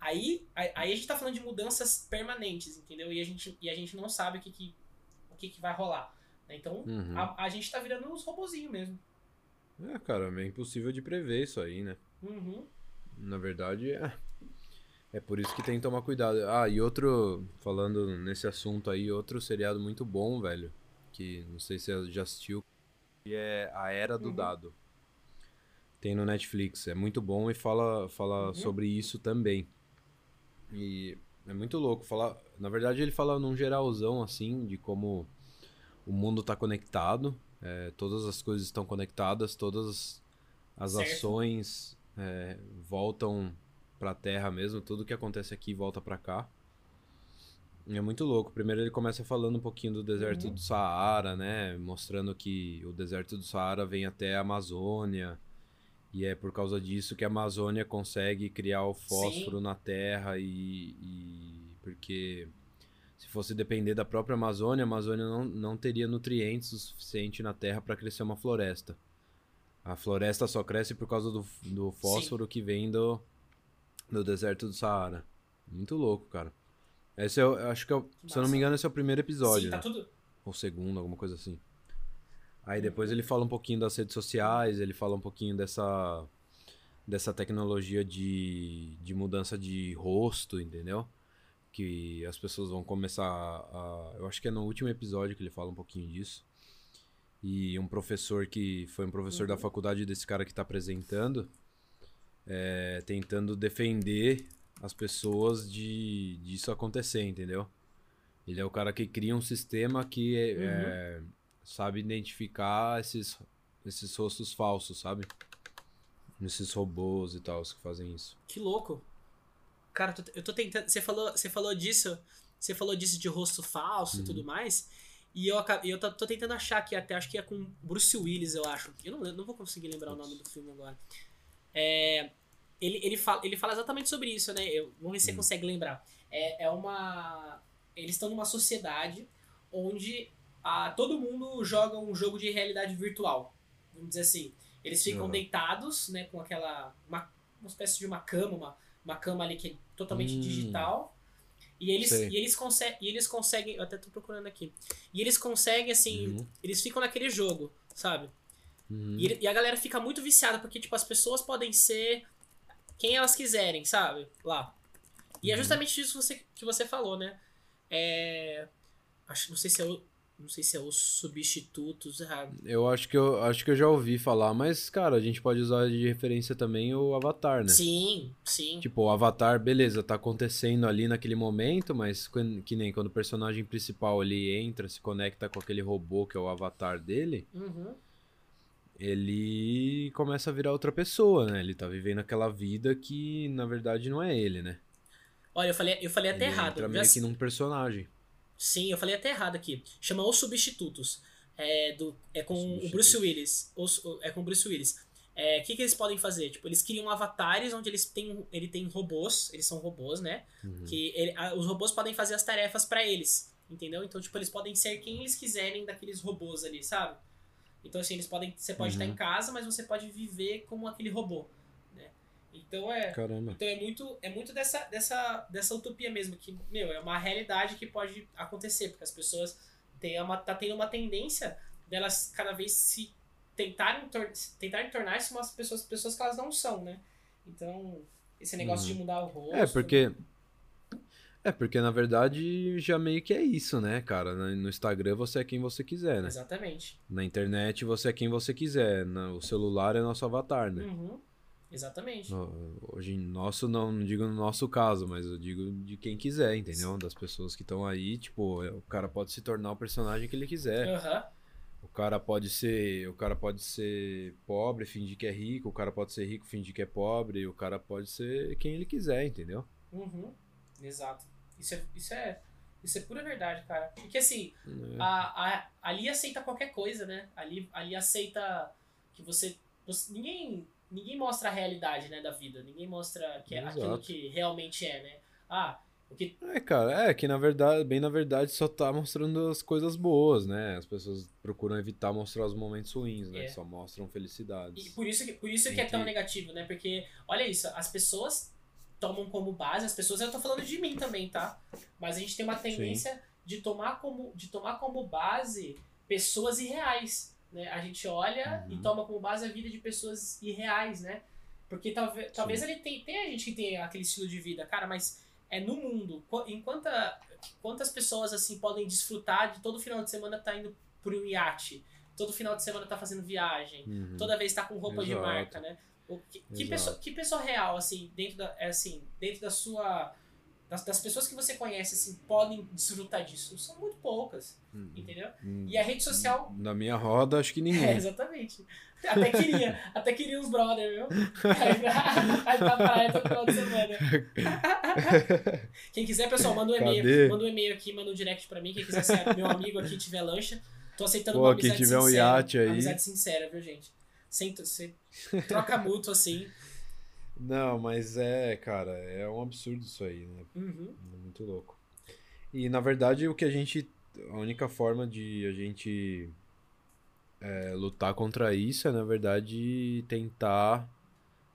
Aí, aí a gente tá falando de mudanças permanentes, entendeu? E a gente, e a gente não sabe o que, que, o que, que vai rolar. né? Então, Uhum. a, a gente tá virando uns robozinhos mesmo. É, cara, é impossível de prever isso aí, né? Uhum. Na verdade, é. É por isso que tem que tomar cuidado. Ah, e outro, falando nesse assunto aí, outro seriado muito bom, velho, que não sei se você já assistiu, que é A Era do Uhum. Dado. Tem no Netflix, é muito bom e fala, fala Uhum. sobre isso também. E é muito louco. Fala, na verdade, ele fala num geralzão, assim, de como o mundo tá conectado, é, todas as coisas estão conectadas, todas as Certo. ações é, voltam pra Terra mesmo, tudo que acontece aqui volta pra cá. E é muito louco. Primeiro ele começa falando um pouquinho do deserto Uhum. do Saara, né? Mostrando que o deserto do Saara vem até a Amazônia. E é por causa disso que a Amazônia consegue criar o fósforo na Terra e, e- porque se fosse depender da própria Amazônia, a Amazônia não, não teria nutrientes o suficiente na Terra para crescer uma floresta. A floresta só cresce por causa do, do fósforo que vem do, do deserto do Saara. Muito louco, cara. Esse é, eu acho que, é se eu não me engano, esse é o primeiro episódio, Sim, tá né? tudo. Ou segundo, alguma coisa assim. Aí depois ele fala um pouquinho das redes sociais, ele fala um pouquinho dessa dessa tecnologia de, de mudança de rosto, entendeu? Que as pessoas vão começar a. Eu acho que é no último episódio que ele fala um pouquinho disso. E um professor que foi um professor da Uhum. faculdade desse cara que está apresentando, é, tentando defender as pessoas de disso acontecer, entendeu? Ele é o cara que cria um sistema que é, Uhum. é, sabe identificar esses, esses rostos falsos, sabe? Esses robôs e tal que fazem isso. Que louco. Cara, eu tô- tentando. Você falou, você falou disso. Você falou disso de rosto falso e Uhum. tudo mais. E eu, eu tô, tô, tentando achar aqui até, acho que é com Bruce Willis, eu acho. Eu não, não vou conseguir lembrar o nome do filme agora. É, ele, ele, fala, ele fala exatamente sobre isso, né? Eu, vamos ver se você hum. consegue lembrar. É, é uma. Eles estão numa sociedade onde a, todo mundo joga um jogo de realidade virtual. Vamos dizer assim. Eles ficam uhum. deitados, né, com aquela. Uma, uma espécie de uma cama, uma, uma cama ali que é totalmente hum. digital. E eles, e eles, e eles conseguem. Eu até tô procurando aqui. E eles conseguem, assim. Uhum. Eles ficam naquele jogo, sabe? Uhum. E, e, a galera fica muito viciada, porque, tipo, as pessoas podem ser quem elas quiserem, sabe? Lá. E é uhum. é justamente isso que você, que você falou, né? É. Acho, não sei se é o não sei se é os substitutos. Ah, eu acho que eu acho que eu já ouvi falar, mas, cara, a gente pode usar de referência também o Avatar, né? Sim, sim. Tipo, o Avatar, beleza, tá acontecendo ali naquele momento, mas que nem quando o personagem principal ali entra, se conecta com aquele robô que é o avatar dele. Uhum. Ele começa a virar outra pessoa, né? Ele tá vivendo aquela vida que, na verdade, não é ele, né? Olha, eu falei, eu falei até ele errado. Entra meio que num personagem. Sim, eu falei até errado aqui. Chama Os Substitutos. É, do, é com o Bruce Willis. Os, é com o Bruce Willis. O é, que, que eles podem fazer? Tipo, eles criam avatares onde eles têm, ele tem robôs, eles são robôs, né? Uhum. Que ele, a, os robôs podem fazer as tarefas para eles, entendeu? Então, tipo, eles podem ser quem eles quiserem daqueles robôs ali, sabe? Então, assim, eles podem. Você pode uhum. estar em casa, mas você pode viver como aquele robô. Então é, Caramba. então é muito, é muito dessa, dessa, dessa utopia mesmo, que, meu, é uma realidade que pode acontecer, porque as pessoas têm uma, tá tendo uma tendência delas cada vez se tentarem, tor tentarem tornar-se umas pessoas, pessoas que elas não são, né? Então, esse negócio uhum. de mudar o rosto. É, porque. É, porque na verdade já meio que é isso, né, cara? No Instagram você é quem você quiser, né? Exatamente. Na internet você é quem você quiser. O celular é nosso avatar, né? Uhum. Exatamente. Hoje, nosso, não, não digo no nosso caso, mas eu digo de quem quiser, entendeu? Das pessoas que estão aí, tipo, é, o cara pode se tornar o personagem que ele quiser. Uhum. O cara pode ser. O cara pode ser pobre, fingir que é rico, o cara pode ser rico, fingir que é pobre, o cara pode ser quem ele quiser, entendeu? Uhum. Exato. Isso é, isso é, isso é pura verdade, cara. Porque assim, é. a, a, ali aceita qualquer coisa, né? Ali, ali aceita que você, você. Ninguém ninguém mostra a realidade, né, da vida. Ninguém mostra que é aquilo que realmente é, né? Ah, o que... É, cara, é que na verdade, bem na verdade, só tá mostrando as coisas boas, né? As pessoas procuram evitar mostrar os momentos ruins, né? É. Só mostram felicidades. E por isso que, por isso que é tão negativo, né? Porque, olha isso, as pessoas tomam como base, as pessoas, eu tô falando de mim também, tá? Mas a gente tem uma tendência de tomar como, de tomar como base pessoas irreais. Né? A gente olha uhum. e toma como base a vida de pessoas irreais, né? Porque talvez, talvez ele tem, tem a gente que tem aquele estilo de vida, cara, mas é no mundo. Enquanto quantas pessoas assim podem desfrutar de todo final de semana tá indo por um iate, todo final de semana tá fazendo viagem, uhum. toda vez tá com roupa Exato. de marca, né? O, que, que, pessoa, que pessoa real assim dentro da é assim dentro da sua das, das, pessoas que você conhece, assim, podem desfrutar disso. São muito poucas, hum, entendeu? Hum, e a rede social... Na minha roda, acho que ninguém. É, exatamente. Até queria, até queria uns brother, viu? Aí, pra praia todo final de semana. Quem quiser, pessoal, manda um e-mail. Manda um e-mail aqui, manda um direct pra mim. Quem quiser ser meu amigo aqui tiver lancha. Tô aceitando Pô, uma amizade quem tiver sincera. um iate aí. Amizade sincera, viu, gente? Sem, você troca mútuo, assim. Não, mas é, cara, é um absurdo isso aí, né? Uhum. É muito louco. E na verdade o que a gente. A única forma de a gente é, lutar contra isso é, na verdade, tentar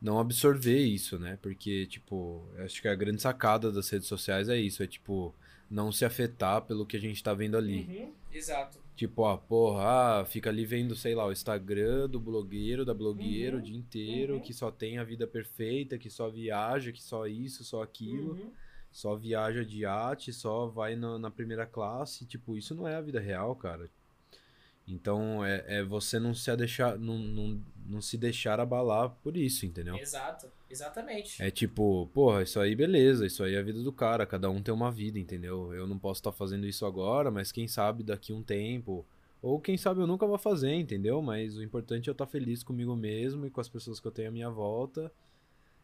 não absorver isso, né? Porque, tipo, acho que a grande sacada das redes sociais é isso, é tipo, não se afetar pelo que a gente tá vendo ali. Uhum. Exato. Tipo, ah, porra, ah, fica ali vendo, sei lá, o Instagram do blogueiro, da blogueira uhum, o dia inteiro, uhum. que só tem a vida perfeita, que só viaja, que só isso, só aquilo, uhum. só viaja de iate, só vai na, na, primeira classe. Tipo, isso não é a vida real, cara. Então, é, é você não se deixar, não, não, não se deixar abalar por isso, entendeu? Exato, exatamente. É tipo, porra, isso aí beleza, isso aí é a vida do cara, cada um tem uma vida, entendeu? Eu não posso estar tá fazendo isso agora, mas quem sabe daqui um tempo, ou quem sabe eu nunca vou fazer, entendeu? Mas o importante é eu estar tá feliz comigo mesmo e com as pessoas que eu tenho à minha volta.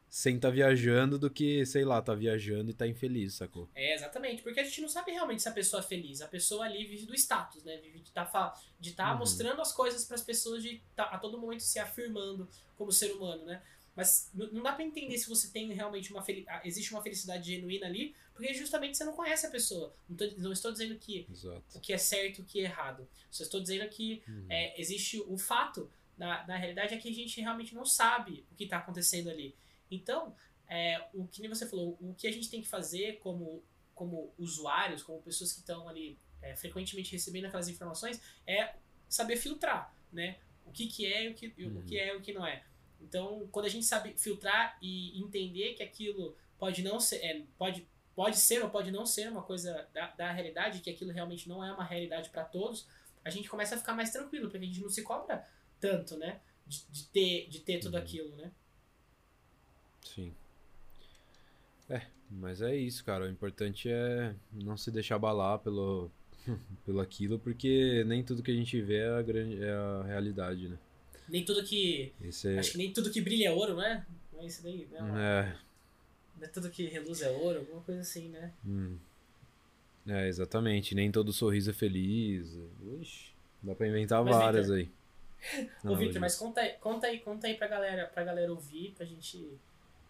Sem estar tá viajando do que, sei lá, tá viajando e tá infeliz, sacou? É, exatamente, porque a gente não sabe realmente se a pessoa é feliz. A pessoa ali vive do status, né? Vive de tá, de tá uhum. mostrando as coisas para as pessoas, de tá a todo momento se afirmando como ser humano, né? Mas não dá para entender se você tem realmente uma felicidade. Existe uma felicidade genuína ali, porque justamente você não conhece a pessoa. Não, tô, não estou dizendo que Exato. o que é certo e o que é errado. Só estou dizendo que uhum. é, existe o fato. Na, na realidade é que a gente realmente não sabe o que está acontecendo ali. Então, é, o que nem você falou, o que a gente tem que fazer como, como usuários, como pessoas que estão ali é, frequentemente recebendo aquelas informações, é saber filtrar, né? O que, que é e o que, uhum. o que é o que não é. Então, quando a gente sabe filtrar e entender que aquilo pode não ser, é, pode, pode ser ou pode não ser uma coisa da, da realidade, que aquilo realmente não é uma realidade para todos, a gente começa a ficar mais tranquilo, porque a gente não se cobra tanto, né? De, de ter, de ter tudo uhum. aquilo, né? Sim. É, mas é isso, cara. O importante é não se deixar abalar pelo, pelo aquilo, porque nem tudo que a gente vê é a, grande, é a realidade, né? Nem tudo que. É... Acho que nem tudo que brilha é ouro, né? Não é isso daí, né? É. Não é tudo que reluz é ouro, alguma coisa assim, né? Hum. É, exatamente. Nem todo sorriso é feliz. Ixi, dá pra inventar mas, várias Victor... aí. Ô, Victor, mas conta aí, conta aí, conta aí pra galera, pra galera ouvir, pra gente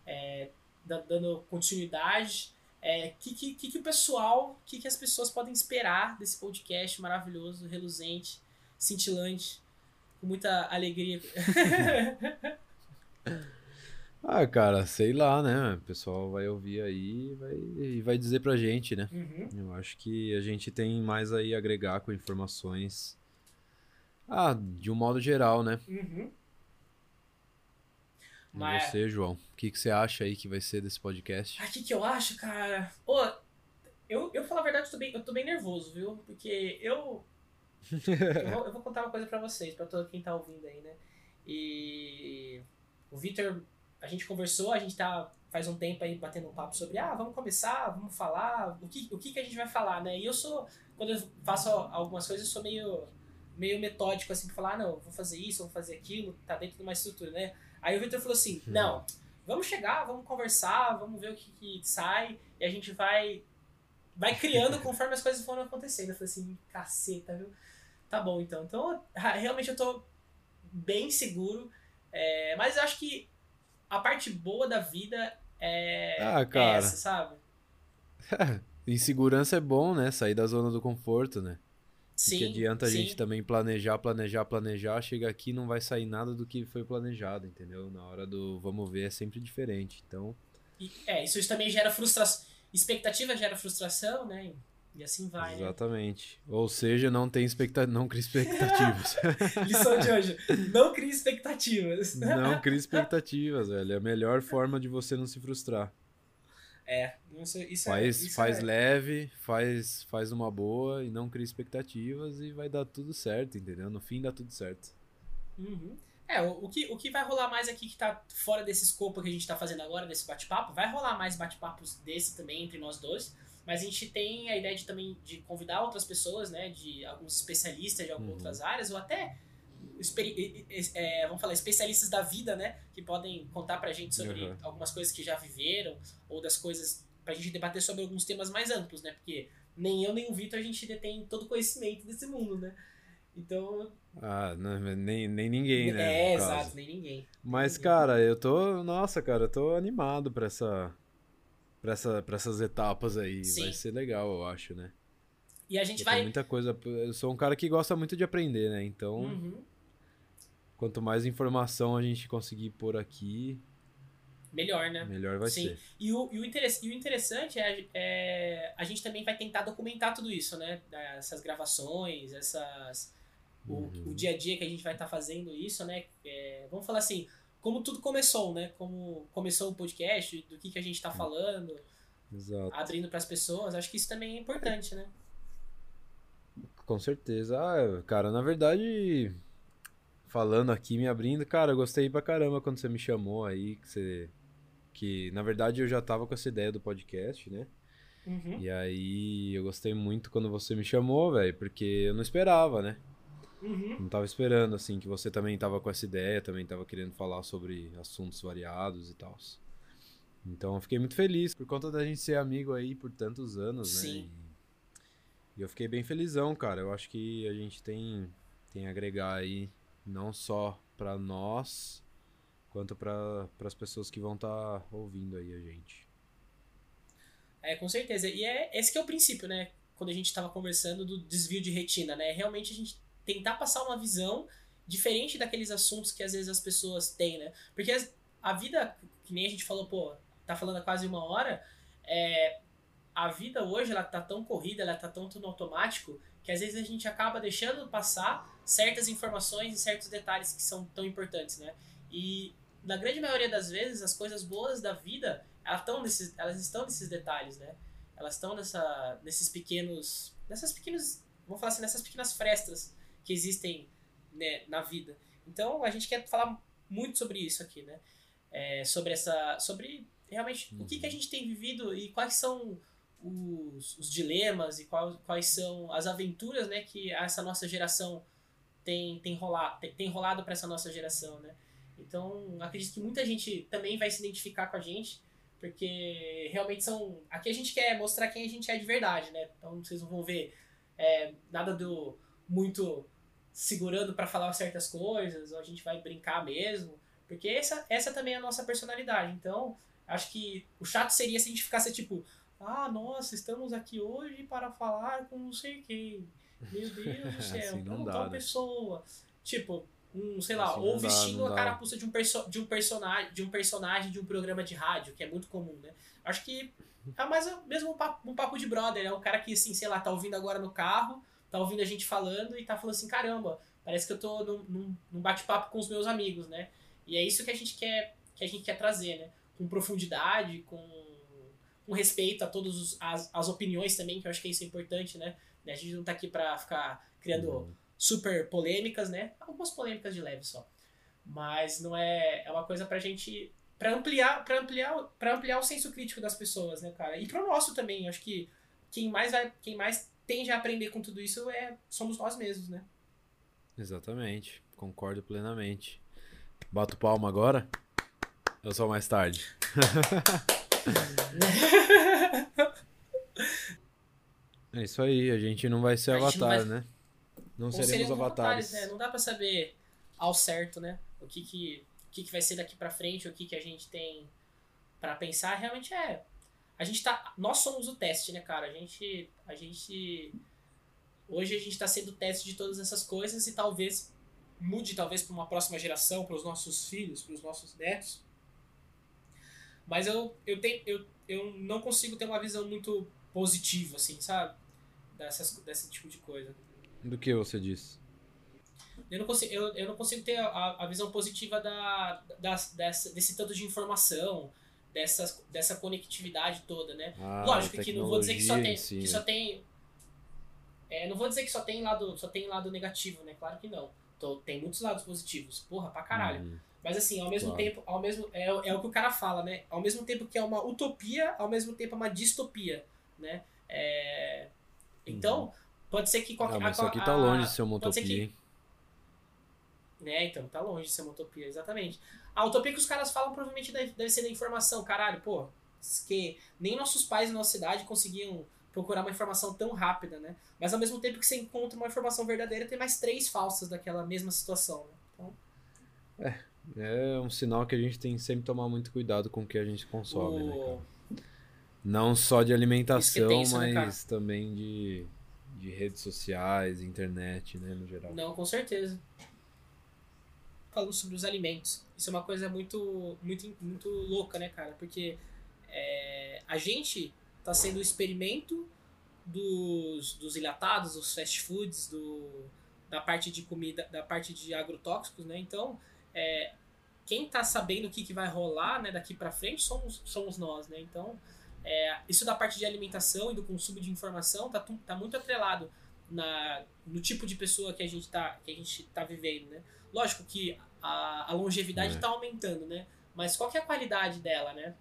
é, dando continuidade. O é, que, que, que, o pessoal, o que, que as pessoas podem esperar desse podcast maravilhoso, reluzente, cintilante, com muita alegria? ah, cara, sei lá, né? O pessoal vai ouvir aí e vai, vai dizer pra gente, né? Uhum. Eu acho que a gente tem mais aí a agregar com informações. Ah, de um modo geral, né? Uhum. Mas... E você, João? O que, que você acha aí que vai ser desse podcast? Ah, o que, que eu acho, cara? Ô, eu, eu falo a verdade, eu tô, bem, eu tô bem nervoso, viu? Porque eu. eu, vou, eu vou contar uma coisa pra vocês, pra todo quem tá ouvindo aí, né? E. O Victor, a gente conversou, a gente tá faz um tempo aí batendo um papo sobre, ah, vamos começar, vamos falar, o que, o que, que a gente vai falar, né? E eu sou, quando eu faço algumas coisas, eu sou meio, meio metódico, assim, pra falar, ah, não, vou fazer isso, vou fazer aquilo, tá dentro de uma estrutura, né? Aí o Victor falou assim: uhum. não, vamos chegar, vamos conversar, vamos ver o que, que sai, e a gente vai vai criando conforme as coisas foram acontecendo. Eu falei assim, caceta, viu? Tá bom, então. Então, realmente eu tô bem seguro. É, mas eu acho que a parte boa da vida é, ah, cara. é essa, sabe? Insegurança é bom, né? Sair da zona do conforto, né? Sim, que adianta a gente também planejar, planejar, planejar, chega aqui não vai sair nada do que foi planejado, entendeu? Na hora do vamos ver é sempre diferente. Então. E, é, isso também gera frustração. Expectativa gera frustração, né? E assim vai. Né? Exatamente. Né? Ou seja, não tem expectativa, não cria expectativas. Lição de hoje. Não crie expectativas. não crie expectativas, velho. É a melhor forma de você não se frustrar. É, isso, isso faz, é, isso faz é... leve, faz, faz uma boa e não cria expectativas e vai dar tudo certo, entendeu? No fim dá tudo certo. Uhum. É, o, o, que, o que vai rolar mais aqui que tá fora desse escopo que a gente tá fazendo agora, desse bate-papo, vai rolar mais bate-papos desse também entre nós dois, mas a gente tem a ideia de também de convidar outras pessoas, né, de alguns especialistas de algumas uhum. outras áreas, ou até é, vamos falar, especialistas da vida, né? Que podem contar pra gente sobre uhum. algumas coisas que já viveram, ou das coisas. pra gente debater sobre alguns temas mais amplos, né? Porque nem eu nem o Vitor a gente detém todo o conhecimento desse mundo, né? Então. Ah, não, nem, nem ninguém, né? É, exato, nem ninguém. Mas, ninguém. cara, eu tô. Nossa, cara, eu tô animado pra essa. Pra, essa, pra essas etapas aí. Sim. Vai ser legal, eu acho, né? E a gente vai. Tem muita coisa. Eu sou um cara que gosta muito de aprender, né? Então. Uhum. Quanto mais informação a gente conseguir por aqui, melhor, né? Melhor vai Sim. ser. E o, e o, e o interessante é, é, a gente também vai tentar documentar tudo isso, né? Essas gravações, essas o, uhum. o dia a dia que a gente vai estar tá fazendo isso, né? É, vamos falar assim, como tudo começou, né? Como começou o podcast, do que, que a gente está falando, Exato. abrindo para as pessoas. Acho que isso também é importante, né? Com certeza. Ah, cara, na verdade falando aqui, me abrindo. Cara, eu gostei pra caramba quando você me chamou aí, que você. Que na verdade eu já tava com essa ideia do podcast, né? Uhum. E aí eu gostei muito quando você me chamou, velho, porque eu não esperava, né? Uhum. Não tava esperando, assim, que você também tava com essa ideia, também tava querendo falar sobre assuntos variados e tal. Então eu fiquei muito feliz por conta da gente ser amigo aí por tantos anos, né? Sim. E, e eu fiquei bem felizão, cara. Eu acho que a gente tem, tem a agregar aí, não só pra nós, quanto para as pessoas que vão estar tá ouvindo aí a gente. É, com certeza. E é esse que é o princípio, né? Quando a gente estava conversando do desvio de retina, né? Realmente a gente tentar passar uma visão diferente daqueles assuntos que às vezes as pessoas têm, né? Porque a vida, que nem a gente falou, pô, tá falando há quase uma hora, é, a vida hoje ela tá tão corrida, ela tá tão tudo automático, que às vezes a gente acaba deixando passar certas informações e certos detalhes que são tão importantes, né? E na grande maioria das vezes as coisas boas da vida, elas estão nesses, elas estão nesses detalhes, né? Elas estão nessa, nesses pequenos, nessas pequenas, vamos falar assim, nessas pequenas frestas que existem né, na vida. Então a gente quer falar muito sobre isso aqui, né? É, sobre essa, sobre realmente uhum. o que, que a uhum. gente tem vivido e quais são os, os dilemas e quais, quais são as aventuras né, que essa nossa geração tem, tem, rolado, tem, tem rolado para essa nossa geração. Né? Então, acredito que muita gente também vai se identificar com a gente, porque realmente são. Aqui a gente quer mostrar quem a gente é de verdade, né? Então vocês não vão ver é, nada do muito segurando para falar certas coisas, ou a gente vai brincar mesmo, porque essa, essa também é a nossa personalidade. Então, Acho que o chato seria se a gente ficasse tipo, ah, nossa, estamos aqui hoje para falar com não sei quem. Meu Deus do céu, assim não tal né? pessoa. Tipo, um, sei lá, assim ou vestindo dá, a carapuça de um, de um personagem, de um personagem de um programa de rádio, que é muito comum, né? Acho que é mais mesmo um papo, um papo de brother, é um cara que, assim, sei lá, tá ouvindo agora no carro, tá ouvindo a gente falando e tá falando assim, caramba, parece que eu tô num, num, num bate-papo com os meus amigos, né? E é isso que a gente quer, que a gente quer trazer, né? com profundidade, com, com respeito a todas as, as opiniões também, que eu acho que isso é importante, né? A gente não tá aqui para ficar criando uhum. super polêmicas, né? Algumas polêmicas de leve só. Mas não é. É uma coisa pra gente. para ampliar, pra ampliar, pra ampliar o senso crítico das pessoas, né, cara? E pro nosso também. Acho que quem mais, vai, quem mais tende a aprender com tudo isso é, somos nós mesmos, né? Exatamente. Concordo plenamente. Bato palma agora. Eu sou mais tarde. é isso aí, a gente não vai ser a avatar, vai... né? Não seremos avatares. né? Não dá pra saber ao certo, né? O que que, o que, que vai ser daqui pra frente, o que, que a gente tem para pensar. Realmente é. A gente tá. Nós somos o teste, né, cara? A gente. A gente. Hoje a gente tá sendo o teste de todas essas coisas e talvez mude talvez para uma próxima geração, para os nossos filhos, para os nossos netos. Mas eu, eu, tenho, eu, eu não consigo ter uma visão muito positiva, assim, sabe? Dessas, desse tipo de coisa. Do que você disse? Eu não consigo, eu, eu não consigo ter a, a visão positiva da, da, dessa, desse tanto de informação, dessa, dessa conectividade toda, né? Ah, Lógico que não vou dizer que só tem. Que só tem é, não vou dizer que só tem lado, só tem lado negativo, né? Claro que não. Tô, tem muitos lados positivos. Porra, pra caralho. Uhum. Mas assim, ao mesmo claro. tempo, ao mesmo é, é o que o cara fala, né? Ao mesmo tempo que é uma utopia, ao mesmo tempo é uma distopia, né? É... Então, uhum. pode ser que qualquer ah, mas isso aqui tá longe de ser uma utopia. Que... Né, então, tá longe de ser uma utopia, exatamente. A utopia que os caras falam provavelmente deve, deve ser da informação, caralho, pô, que nem nossos pais na nossa cidade conseguiam procurar uma informação tão rápida, né? Mas ao mesmo tempo que você encontra uma informação verdadeira, tem mais três falsas daquela mesma situação, né? Então... É, é um sinal que a gente tem que sempre tomar muito cuidado com o que a gente consome, o... né, cara? Não só de alimentação, tenso, né, mas né, também de, de redes sociais, internet, né, no geral. Não, com certeza. Falando sobre os alimentos, isso é uma coisa muito, muito, muito louca, né, cara? Porque é, a gente tá sendo o experimento dos, dos ilatados, dos fast foods, do, da parte de comida, da parte de agrotóxicos, né? Então, é, quem está sabendo o que, que vai rolar né, daqui para frente somos, somos nós, né? Então, é, isso da parte de alimentação e do consumo de informação tá, tá muito atrelado na, no tipo de pessoa que a gente está que a gente tá vivendo, né? Lógico que a, a longevidade está é. aumentando, né? Mas qual que é a qualidade dela, né?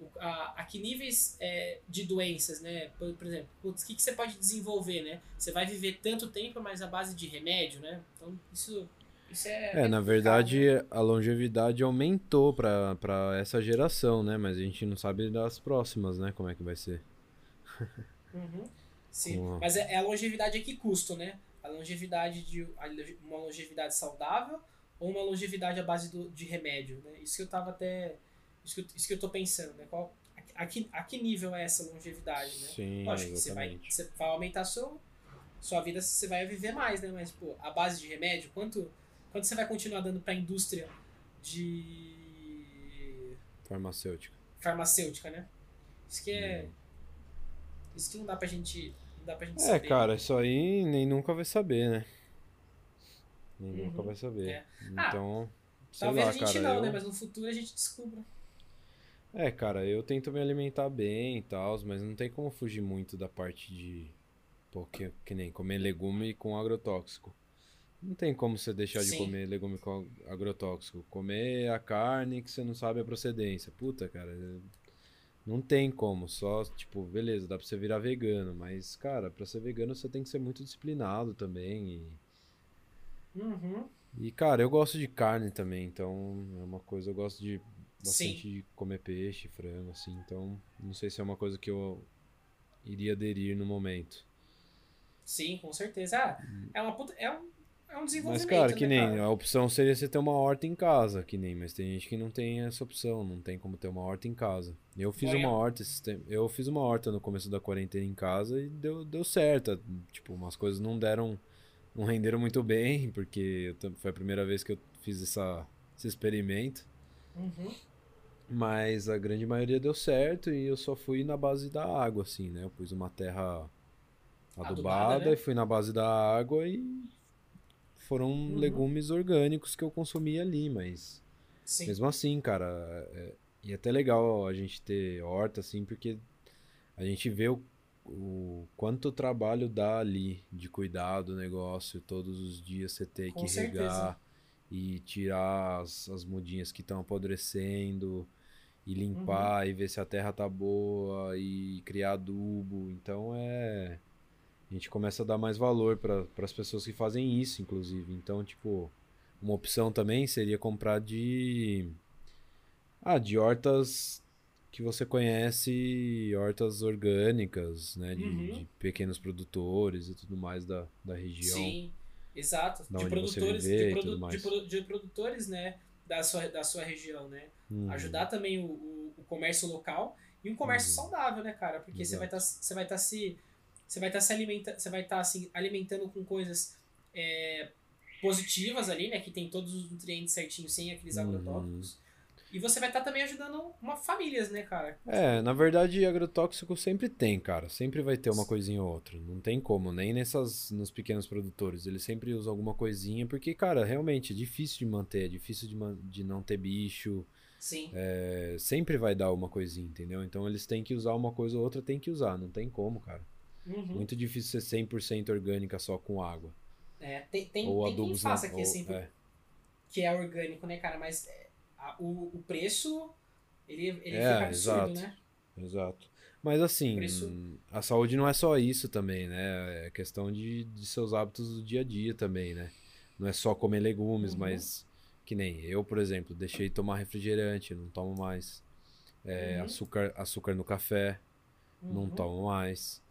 O, a, a que níveis é, de doenças, né? Por, por exemplo, o que, que você pode desenvolver, né? Você vai viver tanto tempo, mas à base de remédio, né? Então, isso Isso é. É, na verdade, a longevidade aumentou pra essa geração, né? Mas a gente não sabe das próximas, né? Como é que vai ser. Uhum. Sim, mas é, é a longevidade a que custo, né? A longevidade de uma longevidade saudável ou uma longevidade à base do, de remédio, né? Isso que eu tava até isso que eu, isso que eu tô pensando, né? Qual a, a que, a que nível é essa longevidade, né? Sim, Lógico que você vai, você vai aumentar seu, sua vida, você vai viver mais, né? Mas, pô, a base de remédio, quanto, quanto você vai continuar dando pra indústria de Farmacêutica. farmacêutica, né? Isso que é. Hum. Isso que não dá pra gente. Não dá pra gente É, saber. cara, isso aí nem nunca vai saber, né? Nem Uhum, nunca vai saber. é. Ah, Então, sei Talvez lá, a gente cara. não, eu... né? Mas no futuro a gente descubra. É, cara, eu tento me alimentar bem e tal, mas não tem como fugir muito da parte de. Pô, que, que nem comer legume com agrotóxico. Não tem como você deixar de Sim. comer legume com agrotóxico. Comer a carne que você não sabe a procedência. Puta, cara. Não tem como. Só, tipo, beleza, dá pra você virar vegano. Mas, cara, pra ser vegano você tem que ser muito disciplinado também. E, Uhum. e, cara, eu gosto de carne também. Então, é uma coisa. Eu gosto de Sim. bastante de comer peixe, frango, assim. Então, não sei se é uma coisa que eu iria aderir no momento. Sim, com certeza. Ah, é, uma puta, é, um, é um Mas, desenvolvimento. cara, que né, nem. cara? A opção seria você ter uma horta em casa, que nem. Mas tem gente que não tem essa opção. Não tem como ter uma horta em casa. Eu fiz Olha. uma horta Eu fiz uma horta no começo da quarentena em casa e deu, deu certo. Tipo, umas coisas não deram. Não renderam muito bem, porque eu foi a primeira vez que eu fiz essa, esse experimento. Uhum. Mas a grande maioria deu certo e eu só fui na base da água, assim, né? Eu pus uma terra Adubada, adubada né? e fui na base da água e foram Uhum. legumes orgânicos que eu consumi ali, mas Sim. mesmo assim, cara, é, e é até legal a gente ter horta, assim, porque a gente vê o, o quanto trabalho dá ali de cuidar do negócio, todos os dias você ter Com que certeza. regar e tirar as, as mudinhas que estão apodrecendo e limpar Uhum. e ver se a terra tá boa e criar adubo. Então é. A gente começa a dar mais valor para as pessoas que fazem isso, inclusive. Então, tipo, uma opção também seria comprar de. Ah, de hortas que você conhece, hortas orgânicas, né? De, Uhum. de pequenos produtores e tudo mais da, da região. Sim, exato. De produtores, de, produ- de, produ- de produtores, né, da sua, da sua região, né? Uhum. Ajudar também o, o, o comércio local e um comércio Uhum. saudável, né, cara? Porque você vai estar você vai estar se você vai estar se alimentando, você vai estar assim alimentando com coisas é, positivas ali, né, que tem todos os nutrientes certinhos sem aqueles Uhum. agrotóxicos. E você vai estar também ajudando uma famílias, né, cara? É, na verdade, agrotóxico sempre tem, cara. Sempre vai ter uma coisinha ou outra. Não tem como, nem nessas, nos pequenos produtores. Eles sempre usam alguma coisinha, porque, cara, realmente é difícil de manter, é difícil de, man- de não ter bicho. Sim. É, sempre vai dar uma coisinha, entendeu? Então eles têm que usar uma coisa ou outra, tem que usar. Não tem como, cara. Uhum. Muito difícil ser 100% orgânica só com água. É, tem tem, ou tem quem faça na- aqui ou- assim, é. que é orgânico, né, cara? Mas é, a- o, o preço ele, ele É, fica absurdo, exato. né? Exato. Mas assim, Preço- a saúde não é só isso também, né? É questão de, de seus hábitos do dia a dia também, né? Não é só comer legumes, Uhum. mas que nem eu, por exemplo, deixei de tomar refrigerante, não tomo mais. É, Uhum. açúcar, açúcar no café, não Uhum. tomo mais.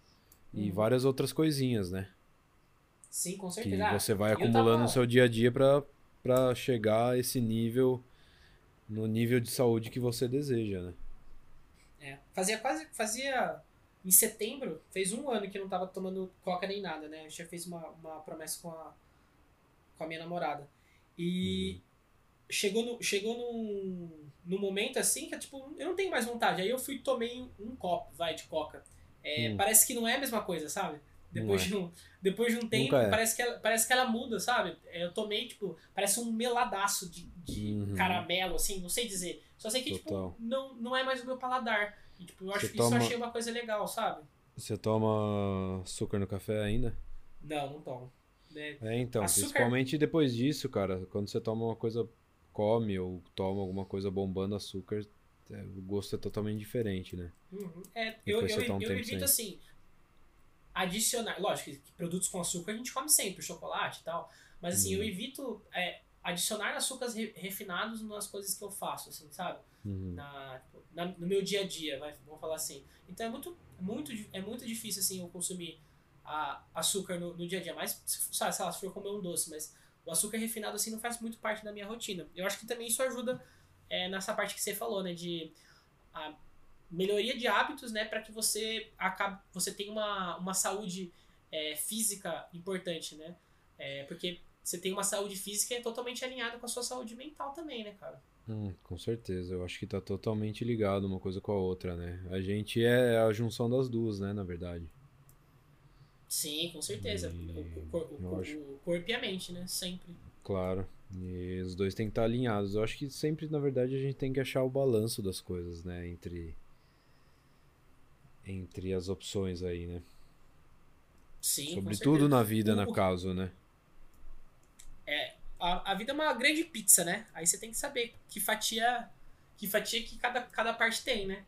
E Uhum. várias outras coisinhas, né? Sim, com Que certeza. Ah, você vai eu acumulando tava- no seu dia a dia pra, pra chegar a esse nível, no nível de saúde que você deseja, né? É, fazia quase. Fazia. Em setembro, fez um ano que eu não tava tomando coca nem nada, né? Gente já fez uma, uma promessa com a, com a minha namorada. E Uhum. chegou, no, chegou num, num momento assim que, tipo, eu não tenho mais vontade. Aí eu fui tomei um copo, vai, de coca. É, Hum. Parece que não é a mesma coisa, sabe? Depois, Não é. de, um, depois de um tempo, é. parece, que ela, parece que ela muda, sabe? É, Eu tomei, tipo, parece um meladaço de, de Uhum. caramelo, assim, não sei dizer. Só sei que, Total. tipo, não, não é mais o meu paladar. E, tipo, eu acho, Você isso toma- eu achei uma coisa legal, sabe? Você toma açúcar no café ainda? Não, não tomo. né? É, então, Açúcar- principalmente depois disso, cara, quando você toma uma coisa, come ou toma alguma coisa bombando açúcar, é, o gosto é totalmente diferente, né? Uhum. É, eu, eu, tá um eu evito sem. assim. Adicionar. Lógico que produtos com açúcar a gente come sempre, chocolate e tal. Mas assim, eu Uhum. evito é, adicionar açúcares re, refinados nas coisas que eu faço, assim, sabe? Uhum. Na, tipo, na, no meu dia a dia, vai, vamos falar assim. Então é muito, muito, é muito difícil, assim, eu consumir a, açúcar no, no dia a dia. Mas, sabe, sei lá, se for comer um doce, mas o açúcar refinado, assim, não faz muito parte da minha rotina. Eu acho que também isso ajuda é, nessa parte que você falou, né, de a melhoria de hábitos, né, para que você acabe, você tenha uma, uma saúde é, física importante, né? É, porque você tem uma saúde física é totalmente alinhada com a sua saúde mental também, né, cara? Hum, com certeza, eu acho que tá totalmente ligado uma coisa com a outra, né? A gente é a junção das duas, né, na verdade. Sim, com certeza. E O, o, o corpo e a mente, né? Sempre. Claro. E os dois têm que estar alinhados. Eu acho que sempre, na verdade, a gente tem que achar o balanço das coisas, né? Entre, entre as opções aí, né? Sim, Sobretudo na vida, O- na caso, né? É, a, a vida é uma grande pizza, né? Aí você tem que saber que fatia que fatia que cada, cada parte tem, né?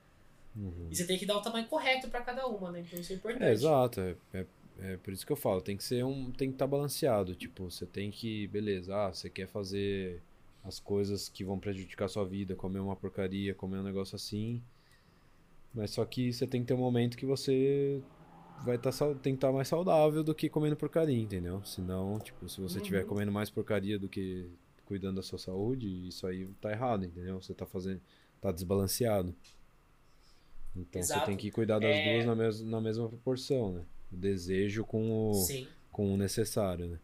Uhum. E você tem que dar o tamanho correto pra cada uma, né? Então isso é importante. É, exato. É, é, é por isso que eu falo, tem que ser um. Tem que estar balanceado. Tipo, você tem que. Beleza, ah, você quer fazer as coisas que vão prejudicar a sua vida, comer uma porcaria, comer um negócio assim. Mas só que você tem que ter um momento que você vai estar tem que estar mais saudável do que comendo porcaria, entendeu? Senão, tipo, se você estiver Uhum. comendo mais porcaria do que cuidando da sua saúde, isso aí tá errado, entendeu? Você tá fazendo. tá desbalanceado. Então você Exato. tem que cuidar das É. duas na, mes na mesma proporção, né? O desejo com o, Sim. com o necessário, né?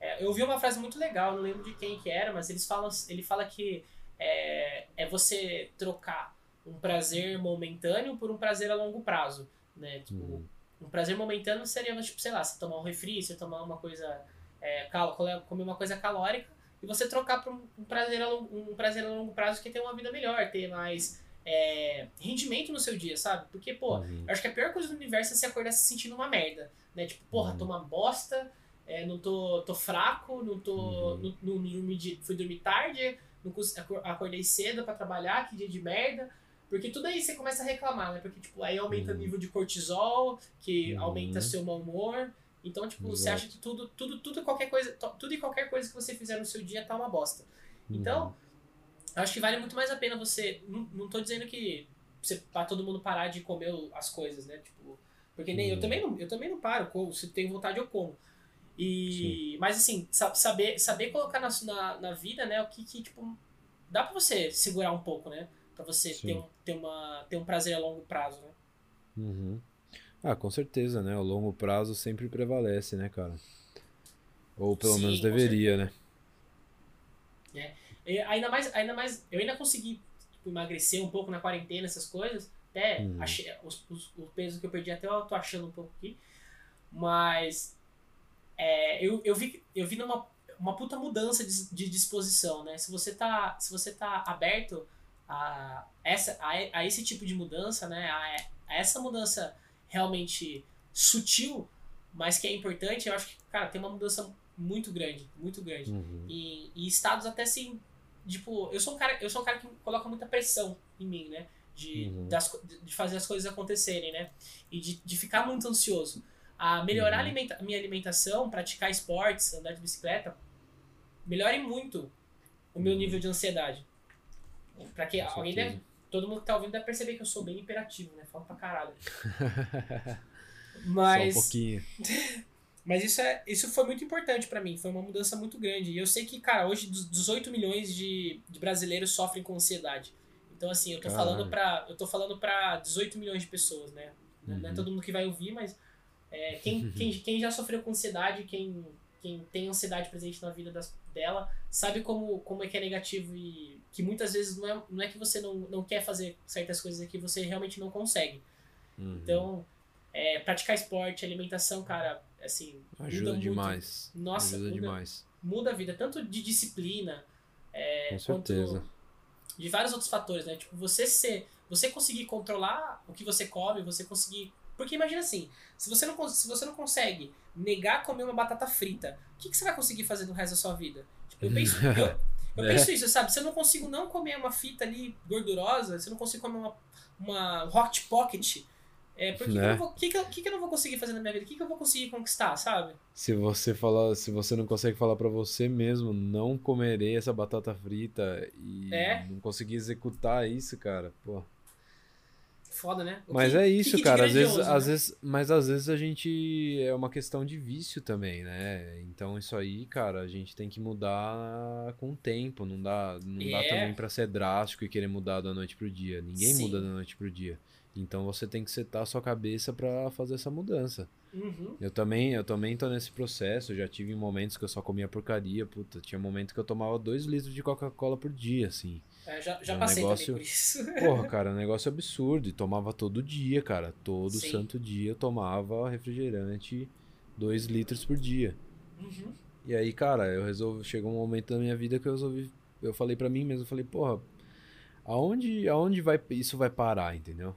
É, eu vi uma frase muito legal, não lembro de quem que era, mas eles falam, ele fala que é, é você trocar um prazer momentâneo por um prazer a longo prazo, né? Tipo, Uhum. um prazer momentâneo seria, tipo, sei lá, você tomar um refri, você tomar uma coisa, é, cal- comer uma coisa calórica e você trocar por um, prazer a longo, um prazer a longo prazo que ter uma vida melhor, ter mais é, rendimento no seu dia, sabe? Porque, pô, Uhum. eu acho que a pior coisa do universo é se acordar se sentindo uma merda, né? Tipo, porra, Uhum. tô uma bosta, é, não tô, tô fraco, não tô. Uhum. Não, não, dormi de- fui dormir tarde, não acordei cedo pra trabalhar, que dia de merda. Porque tudo aí você começa a reclamar, né? Porque, tipo, aí aumenta o Uhum. nível de cortisol, que Uhum. aumenta seu mau humor. Então, tipo, você Exato. acha que tudo, tudo, tudo, qualquer coisa, tudo e qualquer coisa que você fizer no seu dia tá uma bosta. Então, Uhum. Acho que vale muito mais a pena você. Não, não tô dizendo que você, pra todo mundo parar de comer as coisas, né? Tipo, porque nem eu Uhum. também não, eu também não paro, como, se tenho vontade eu como. E mas assim, sa- saber saber colocar na, na, na vida, né, o que que tipo dá pra você segurar um pouco, né? Pra você Sim. ter um, ter uma ter um prazer a longo prazo, né? Uhum. Ah, com certeza, né? O longo prazo sempre prevalece, né, cara? Ou pelo Sim, menos deveria, né? E ainda mais ainda mais eu ainda consegui tipo, emagrecer um pouco na quarentena, essas coisas. Até Uhum. achei os, os- o peso que eu perdi até eu tô achando um pouco aqui. Mas é, eu, eu vi eu vi numa uma puta mudança de, de disposição, né? Se você tá se você tá aberto a essa a, a esse tipo de mudança, né? A, a essa mudança realmente sutil, mas que é importante, eu acho que cara tem uma mudança muito grande, muito grande Uhum. e, e estados até assim tipo eu sou um cara eu sou um cara que coloca muita pressão em mim né de, Uhum. das de fazer as coisas acontecerem né e de, de ficar muito ansioso a melhorar a Uhum. alimenta minha alimentação praticar esportes andar de bicicleta melhore muito o meu Uhum. nível de ansiedade para que alguém deve todo mundo que tá ouvindo deve perceber que eu sou bem hiperativo né falo pra caralho mas Só um pouquinho. mas isso, é, isso foi muito importante pra mim, foi uma mudança muito grande. E eu sei que, cara, hoje dos 18 milhões de, de brasileiros sofrem com ansiedade. Então, assim, eu tô Caralho. falando pra. Eu tô falando pra 18 milhões de pessoas, né? Não é Uhum. todo mundo que vai ouvir, mas é, quem, quem, quem já sofreu com ansiedade, quem, quem tem ansiedade presente na vida das, dela, sabe como, como é que é negativo e que muitas vezes não é, não é que você não, não quer fazer certas coisas, é que você realmente não consegue. Uhum. Então, é, praticar esporte, alimentação, cara, assim, Ajuda muito. demais. Nossa, Ajuda muda, demais. muda a vida, tanto de disciplina, é, Com quanto certeza. de vários outros fatores, né? Tipo, você ser, você conseguir controlar o que você come, você conseguir, porque imagina assim, se você não, se você não consegue negar comer uma batata frita, o que, que você vai conseguir fazer no resto da sua vida? Tipo, eu penso, eu, eu É. penso isso, sabe? Se eu não consigo não comer uma fita ali gordurosa, se eu não consigo comer uma, uma hot pocket, É, por que, que, eu Né? vou, que, que, que, eu não vou conseguir fazer na minha vida? O que, que eu vou conseguir conquistar, sabe? Se você falar, se você não consegue falar pra você mesmo, não comerei essa batata frita e É. não conseguir executar isso, cara, pô. Foda, né? O Mas que- é isso, cara. Às vezes, grandioso, às né? vezes, mas às vezes a gente é uma questão de vício também, né? Então isso aí, cara, a gente tem que mudar com o tempo. Não dá, não dá É. também pra ser drástico e querer mudar da noite pro dia. Ninguém Sim. muda da noite pro dia. Então você tem que setar a sua cabeça pra fazer essa mudança. Uhum. Eu também, eu também tô nesse processo. Eu já tive momentos que eu só comia porcaria, puta. Tinha momentos que eu tomava 2 litros de Coca-Cola por dia, assim. É, já já É um passei negócio- por isso. Porra, cara, um negócio absurdo. E tomava todo dia, cara. Todo Sim. santo dia eu tomava refrigerante 2 litros por dia. Uhum. E aí, cara, eu resolvi. Chegou um momento da minha vida que eu resolvi. Eu falei pra mim mesmo, eu falei, porra, aonde, aonde vai, isso vai parar, entendeu?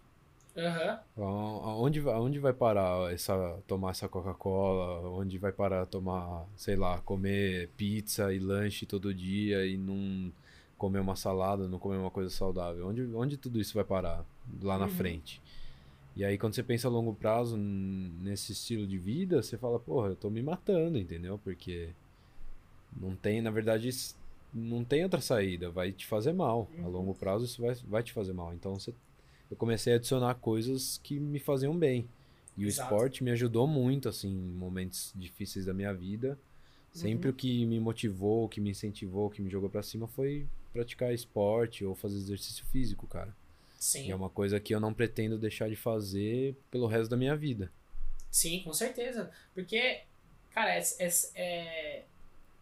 Aham. A- Aonde, vai- parar essa, tomar essa Coca-Cola? Onde vai parar tomar, sei lá, comer pizza e lanche todo dia e não comer uma salada, não comer uma coisa saudável? Onde, onde tudo isso vai parar lá na Uhum. frente? E aí quando você pensa a longo prazo nesse estilo de vida, você fala, porra, eu tô me matando, entendeu? Porque não tem, na verdade, não tem outra saída, vai te fazer mal. A Uhum. longo prazo isso vai, vai te fazer mal. Então você eu comecei a adicionar coisas que me faziam bem. E o Exato. esporte me ajudou muito, assim, em momentos difíceis da minha vida. Sempre Uhum. o que me motivou, o que me incentivou, o que me jogou pra cima foi praticar esporte ou fazer exercício físico, cara. Sim. E é uma coisa que eu não pretendo deixar de fazer pelo resto da minha vida. Sim, com certeza. Porque, cara, é, é, é-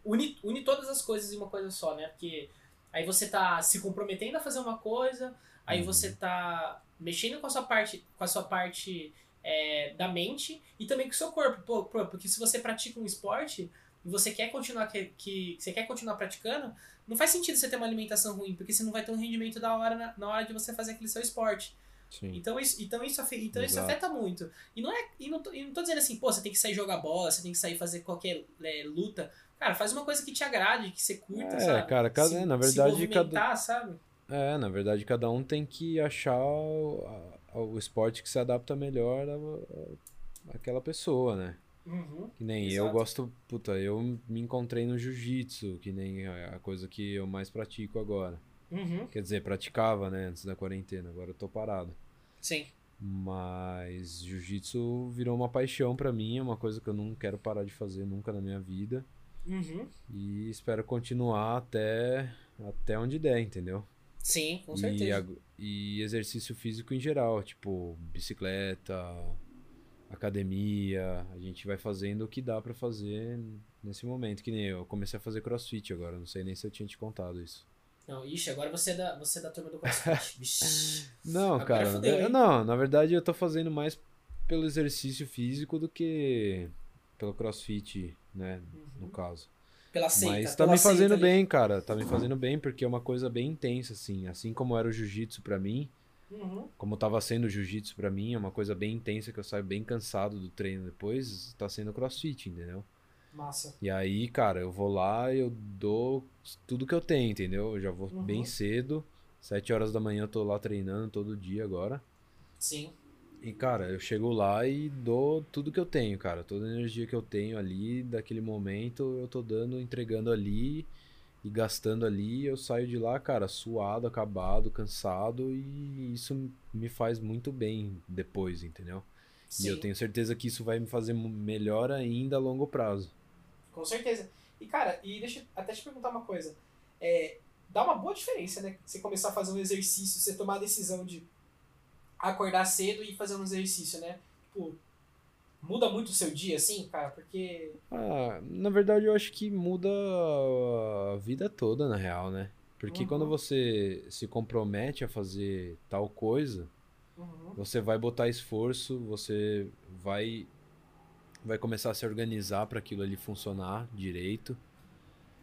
une, une todas as coisas em uma coisa só, né? Porque aí você tá se comprometendo a fazer uma coisa, aí Uhum. você tá mexendo com a sua parte, com a sua parte é, da mente e também com o seu corpo. Pô, porque se você pratica um esporte e você quer continuar que, que você quer continuar praticando, não faz sentido você ter uma alimentação ruim, porque você não vai ter um rendimento da hora na, na hora de você fazer aquele seu esporte. Sim. Então isso, então isso, afe- então isso afeta muito. E não é. E não, tô, e não tô dizendo assim, pô, você tem que sair jogar bola, você tem que sair fazer qualquer é, luta. Cara, faz uma coisa que te agrade, que você curta, É, sabe? cara, cada- se, na se verdade, movimentar, sabe? É, na verdade, cada um tem que achar o, a- o esporte que se adapta melhor àquela pessoa, né? Uhum. Que nem Exato. eu gosto, puta, eu me encontrei no jiu-jitsu, que nem a coisa que eu mais pratico agora. Uhum. Quer dizer, praticava, né, antes da quarentena, agora eu tô parado. Sim. Mas jiu-jitsu virou uma paixão pra mim, é uma coisa que eu não quero parar de fazer nunca na minha vida. Uhum. E espero continuar até, até onde der, entendeu? Sim, com E, certeza. ag- e exercício físico em geral, tipo bicicleta, academia, a gente vai fazendo o que dá pra fazer nesse momento, que nem eu comecei a fazer crossfit agora, não sei nem se eu tinha te contado isso. Não, ixi, agora você é da, você é da turma do CrossFit. Não, Agora cara, fudeu, eu- não, na verdade eu tô fazendo mais pelo exercício físico do que pelo crossfit, né, no Uhum. caso. Pela seita. Mas tá me fazendo ali. bem, cara, tá me fazendo bem porque é uma coisa bem intensa, assim, assim como era o jiu-jitsu pra mim, Uhum. como tava sendo o jiu-jitsu pra mim, é uma coisa bem intensa que eu saio bem cansado do treino depois, tá sendo crossfit, entendeu? Massa. E aí, cara, eu vou lá, eu dou tudo que eu tenho, entendeu? Eu já vou Uhum. bem cedo, sete horas da manhã eu tô lá treinando todo dia agora. Sim. E, cara, eu chego lá e dou tudo que eu tenho, cara. Toda a energia que eu tenho ali, daquele momento, eu tô dando, entregando ali e gastando ali. Eu saio de lá, cara, suado, acabado, cansado e isso me faz muito bem depois, entendeu? Sim. E eu tenho certeza que isso vai me fazer melhor ainda a longo prazo. Com certeza. E, cara, e deixa eu até te perguntar uma coisa. É, dá uma boa diferença, né? Você começar a fazer um exercício, você tomar a decisão de acordar cedo e fazer um exercício, né? Tipo, muda muito o seu dia, assim, cara? Porque. Ah, na verdade eu acho que muda a vida toda, na real, né? Porque Uhum. quando você se compromete a fazer tal coisa, Uhum. Você vai botar esforço, você vai vai começar a se organizar para aquilo ali funcionar direito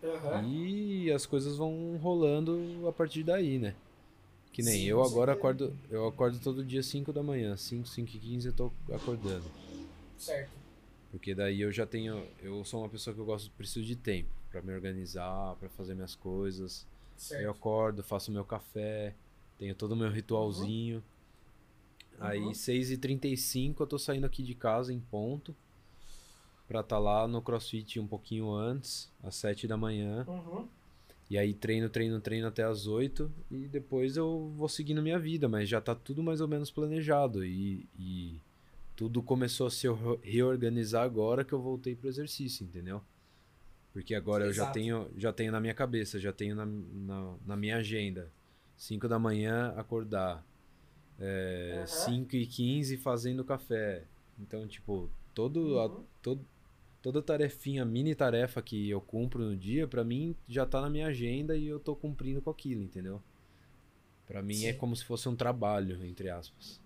Aham. e as coisas vão rolando a partir daí, né? Que nem Sim, eu agora acordo, eu acordo todo dia 5 da manhã, 5, 5 e 15 eu tô acordando. Certo. Porque daí eu já tenho, eu sou uma pessoa que eu gosto, preciso de tempo para me organizar, para fazer minhas coisas. Aí eu Certo. acordo, faço meu café, tenho todo o meu ritualzinho. Aí, 6h35 eu tô saindo aqui de casa em ponto. Pra estar tá lá no crossfit um pouquinho antes, às 7 da manhã. Uhum. E aí treino, treino, treino até as 8 e depois eu vou seguindo minha vida, mas já tá tudo mais ou menos planejado. E, e tudo começou a se reorganizar agora que eu voltei pro exercício, entendeu? Porque agora Exato. eu já tenho, já tenho na minha cabeça, já tenho na, na, na minha agenda. 5 da manhã acordar. É, uhum. 5 e 15 fazendo café. Então, tipo, todo, uhum. a, todo, toda tarefinha, mini tarefa que eu cumpro no dia, para mim já tá na minha agenda e eu tô cumprindo com aquilo, entendeu? Para mim é Sim. é como se fosse um trabalho, entre aspas.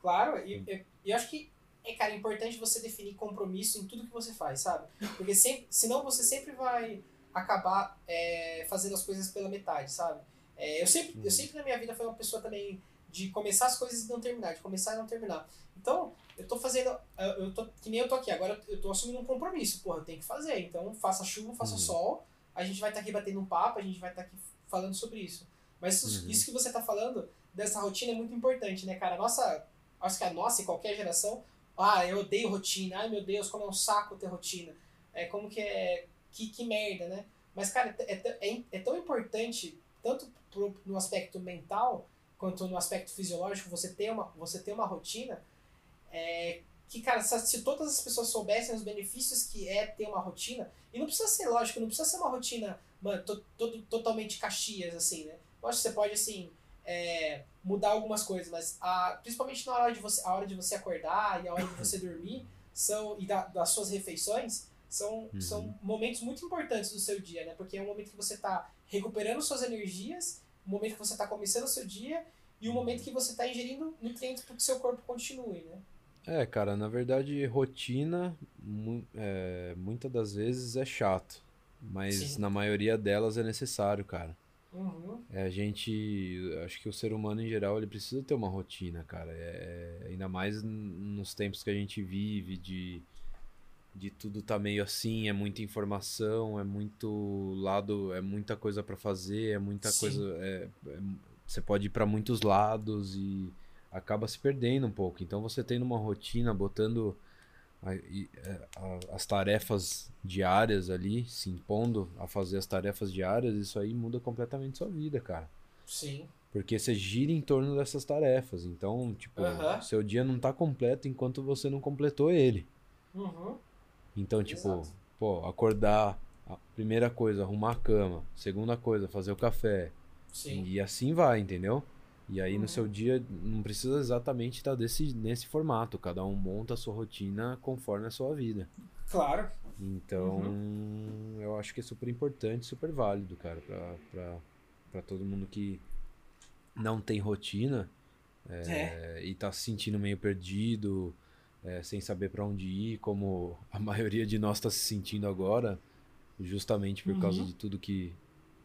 Claro, e eu, eu, acho que é, cara, é importante você definir compromisso em tudo que você faz, sabe? Porque sempre, senão você sempre vai acabar é, fazendo as coisas pela metade, sabe? É, eu, sempre, eu uhum. sempre na minha vida fui uma pessoa também de começar as coisas e não terminar, de começar e não terminar. Então, eu tô fazendo. Eu tô, que nem eu tô aqui, agora eu tô assumindo um compromisso. Porra, eu tenho que fazer. Então, faça chuva, faça uhum. sol. A gente vai estar tá aqui batendo um papo, a gente vai estar tá aqui falando sobre isso. Mas isso, uhum. isso que você tá falando dessa rotina é muito importante, né, cara? Nossa, acho que a nossa e qualquer geração. Ah, eu odeio rotina. Ai, meu Deus, como é um saco ter rotina. É como que é. Que, que merda, né? Mas, cara, é, é, é tão importante, tanto pro, no aspecto mental quanto no aspecto fisiológico, você ter uma, você ter uma rotina é, que, cara, se todas as pessoas soubessem os benefícios que é ter uma rotina, e não precisa ser, lógico, não precisa ser uma rotina, mano, to, to, totalmente caxias, assim, né? Lógico que você pode, assim, é, mudar algumas coisas, mas a, principalmente na hora de você, a hora de você acordar e a hora de você dormir, são, e da, das suas refeições, são, uhum. são momentos muito importantes do seu dia, né? Porque é um momento que você está recuperando suas energias o momento que você está começando o seu dia e o momento que você está ingerindo nutrientes para que seu corpo continue, né? É, cara, na verdade, rotina, mu é, muitas das vezes é chato, mas Sim. na maioria delas é necessário, cara. Uhum. É, a gente, acho que o ser humano em geral, ele precisa ter uma rotina, cara. É, é ainda mais nos tempos que a gente vive, de de tudo tá meio assim, é muita informação, é muito lado, é muita coisa para fazer, é muita Sim. coisa, é, é, você pode ir para muitos lados e acaba se perdendo um pouco. Então você tendo uma rotina, botando a, a, as tarefas diárias ali, se impondo a fazer as tarefas diárias, isso aí muda completamente sua vida, cara. Sim. Porque você gira em torno dessas tarefas. Então, tipo, uhum. seu dia não tá completo enquanto você não completou ele. Uhum. Então, tipo, Exato. pô, acordar, a primeira coisa, arrumar a cama, segunda coisa, fazer o café. Sim. E assim vai, entendeu? E aí uhum. no seu dia não precisa exatamente estar desse, nesse formato. Cada um monta a sua rotina conforme a sua vida. Claro. Então, uhum. eu acho que é super importante, super válido, cara, pra, pra, pra todo mundo que não tem rotina é, é. e tá se sentindo meio perdido, é, sem saber para onde ir, como a maioria de nós está se sentindo agora, justamente por uhum. causa de tudo que,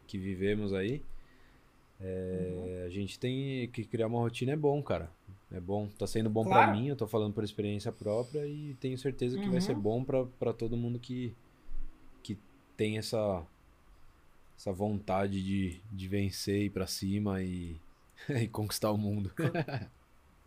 que vivemos aí. É, uhum. A gente tem que criar uma rotina, é bom, cara. É bom, tá sendo bom claro. para mim, eu tô falando por experiência própria e tenho certeza que uhum. vai ser uhum. bom para todo mundo que, que tem essa, essa vontade de, de vencer, ir pra cima e, e conquistar o mundo.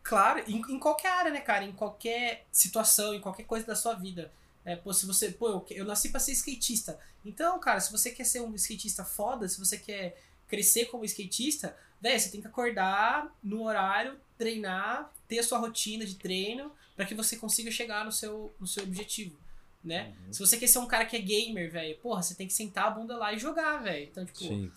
Claro, em, em, qualquer área, né, cara? Em qualquer situação, em qualquer coisa da sua vida. É, pô, se você. Pô, eu, eu nasci pra ser skatista. Então, cara, se você quer ser um skatista foda, se você quer crescer como skatista, velho, você tem que acordar no horário, treinar, ter a sua rotina de treino para que você consiga chegar no seu, no seu objetivo, né? Uhum. Se você quer ser um cara que é gamer, velho, porra, você tem que sentar a bunda lá e jogar, velho. Então, tipo, Sim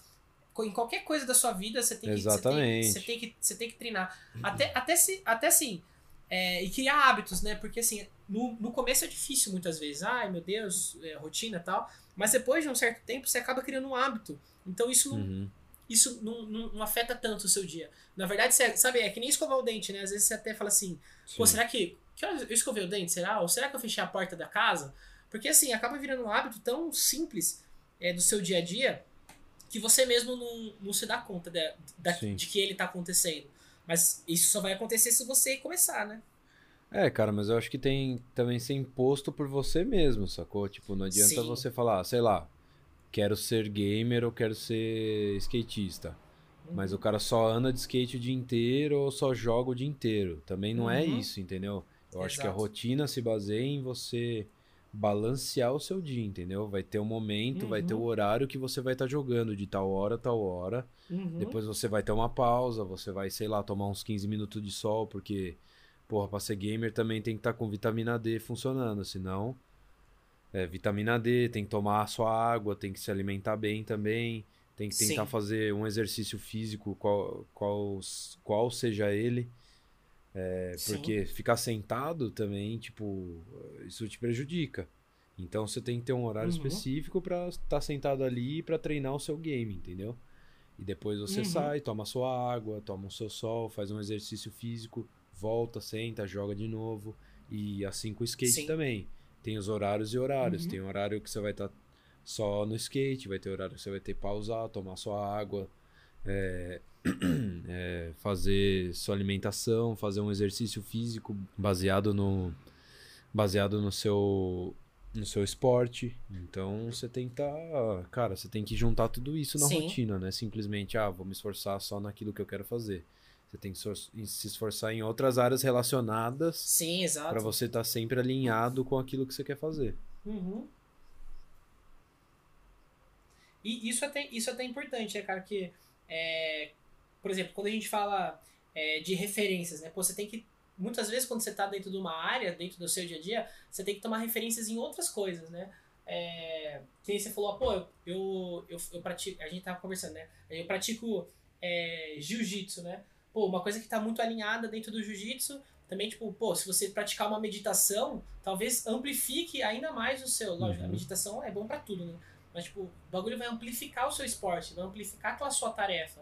em qualquer coisa da sua vida, você tem que, Exatamente. Você tem, você tem que, você tem que treinar. Até, até, se, até assim, é, e criar hábitos, né? Porque assim, no, no começo é difícil muitas vezes. Ai, meu Deus, é, rotina e tal. Mas depois de um certo tempo, você acaba criando um hábito. Então isso não, uhum. isso não, não, não, afeta tanto o seu dia. Na verdade, você, sabe, é que nem escovar o dente, né? Às vezes você até fala assim, Sim. pô, será que. Que eu escovei o dente, será? Ou será que eu fechei a porta da casa? Porque assim, acaba virando um hábito tão simples é, do seu dia a dia que você mesmo não, não se dá conta de, de, de que ele tá acontecendo. Mas isso só vai acontecer se você começar, né? É, cara, mas eu acho que tem também ser imposto por você mesmo, sacou? Tipo, não adianta Sim. você falar, sei lá, quero ser gamer ou quero ser skatista. Mas o cara só anda de skate o dia inteiro ou só joga o dia inteiro. Também não é Uhum. isso, entendeu? Eu acho que a Exato. rotina se baseia em você balancear o seu dia, entendeu? Vai ter um momento, vai ter o Uhum. horário que você vai estar jogando de tal hora a tal hora. Uhum. Depois você vai ter uma pausa, você vai, sei lá, tomar uns 15 minutos de sol, porque, porra, pra ser gamer também tem que estar com vitamina D funcionando, senão. É, vitamina D, tem que tomar a sua água, tem que se alimentar bem também, tem que tentar Sim. fazer um exercício físico, qual, qual, qual seja ele, é, porque ficar sentado também, tipo, isso te prejudica. Então você tem que ter um horário Uhum. específico pra estar sentado ali pra treinar o seu game, entendeu? E depois você Uhum. sai, toma sua água, toma o seu sol, faz um exercício físico, volta, senta, joga de novo. E assim com o skate Sim. também. Tem os horários e horários. Uhum. Tem horário que você vai estar só no skate, vai ter horário que você vai ter que pausar, tomar sua água, é, é, fazer sua alimentação, fazer um exercício físico baseado no baseado no seu no seu esporte. Então você tem que tá, cara, você tem que juntar tudo isso na Sim. rotina, né? Simplesmente, ah, vou me esforçar só naquilo que eu quero fazer. Você tem que se esforçar em outras áreas relacionadas Sim, exato. para você estar sempre alinhado com aquilo que você quer fazer. Uhum. E isso é até, isso é até importante, né, cara? Que, é, por exemplo, quando a gente fala é, de referências, né? Pô, você tem que. Muitas vezes, quando você está dentro de uma área, dentro do seu dia a dia, você tem que tomar referências em outras coisas, né? É, que nem você falou, pô, eu, eu, eu, eu pratico. A gente tava conversando, né? Eu pratico é, jiu-jitsu, né? Pô, uma coisa que tá muito alinhada dentro do jiu-jitsu também, tipo, pô, se você praticar uma meditação, talvez amplifique ainda mais o seu. Lógico, a Uhum. meditação é bom pra tudo, né? Mas, tipo, o bagulho vai amplificar o seu esporte, vai amplificar aquela sua tarefa.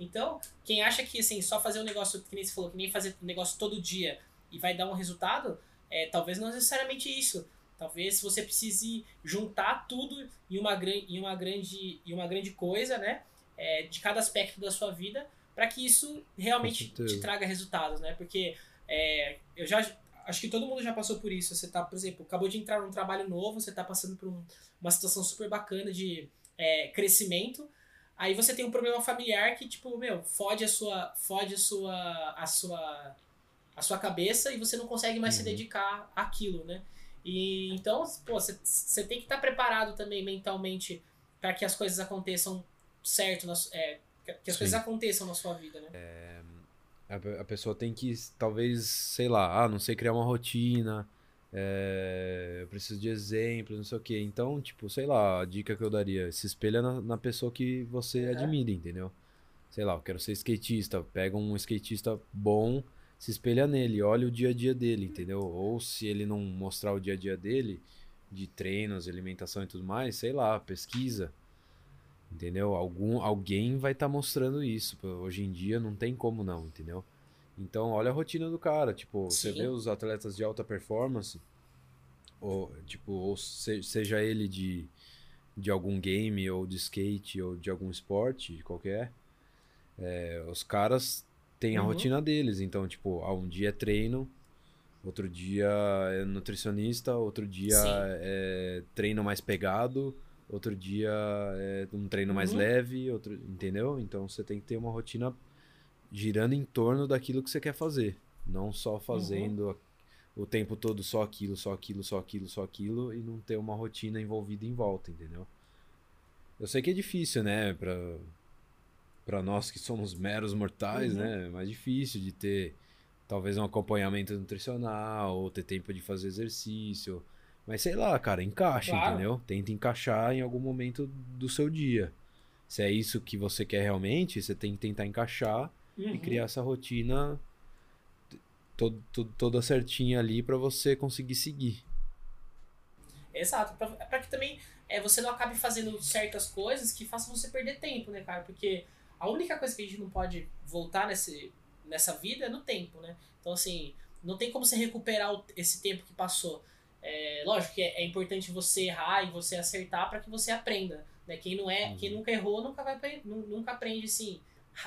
Então, quem acha que, assim, só fazer um negócio, que nem você falou, que nem fazer um negócio todo dia e vai dar um resultado, é, talvez não necessariamente isso. Talvez você precise juntar tudo em uma, em uma, grande, em uma grande coisa, né? É, de cada aspecto da sua vida, para que isso realmente te traga resultados, né? Porque é, eu já acho que todo mundo já passou por isso. Você tá, por exemplo, acabou de entrar num trabalho novo, você tá passando por um- uma situação super bacana de é, crescimento. Aí você tem um problema familiar que, tipo, meu, fode a sua. Fode a sua. a sua. a sua cabeça e você não consegue mais se Uhum. dedicar àquilo, né? E então, pô, você, tem que estar preparado também mentalmente para que as coisas aconteçam certo, na é, que as Sim. coisas aconteçam na sua vida, né? A, pe- a pessoa tem que, talvez, sei lá, ah, não sei criar uma rotina, é, eu preciso de exemplos, não sei o quê. Então, tipo, sei lá, a dica que eu daria, se espelha na, na pessoa que você Uhum. admira, entendeu? Sei lá, eu quero ser skatista, pega um skatista bom, se espelha nele, olha o dia a dia dele, entendeu? Ou se ele não mostrar o dia a dia dele, de treinos, alimentação e tudo mais, sei lá, pesquisa. Entendeu? Algum, alguém vai estar mostrando isso. Hoje em dia não tem como não, entendeu? Então, olha a rotina do cara. Tipo, você Sim. vê os atletas de alta performance, ou, tipo, ou se- seja ele de, de algum game, ou de skate, ou de algum esporte qualquer, é, os caras têm a Uhum. rotina deles. Então, tipo, ah, um dia é treino, outro dia é nutricionista, outro dia Sim. é treino mais pegado, outro dia é um treino mais Uhum. leve, outro, entendeu? Então você tem que ter uma rotina girando em torno daquilo que você quer fazer, não só fazendo a- o tempo todo só aquilo, só aquilo, só aquilo, só aquilo e não ter uma rotina envolvida em volta, entendeu? Eu sei que é difícil, né, Pra para nós que somos meros mortais, Uhum. né, é mais difícil de ter talvez um acompanhamento nutricional ou ter tempo de fazer exercício. Mas sei lá, cara, encaixa, Claro. entendeu? Tenta encaixar em algum momento do seu dia. Se é isso que você quer realmente, você tem que tentar encaixar e Uhum. criar essa rotina todo, todo- toda certinha ali pra você conseguir seguir. Exato, pra, pra que também é, você não acabe fazendo certas coisas que façam você perder tempo, né, cara? Porque a única coisa que a gente não pode voltar nesse, nessa vida é no tempo, né? Então, assim, não tem como você recuperar o- esse tempo que passou. É, lógico que é, é importante você errar e você acertar para que você aprenda. Né? Quem não é, Uhum. quem nunca errou nunca vai nunca aprende assim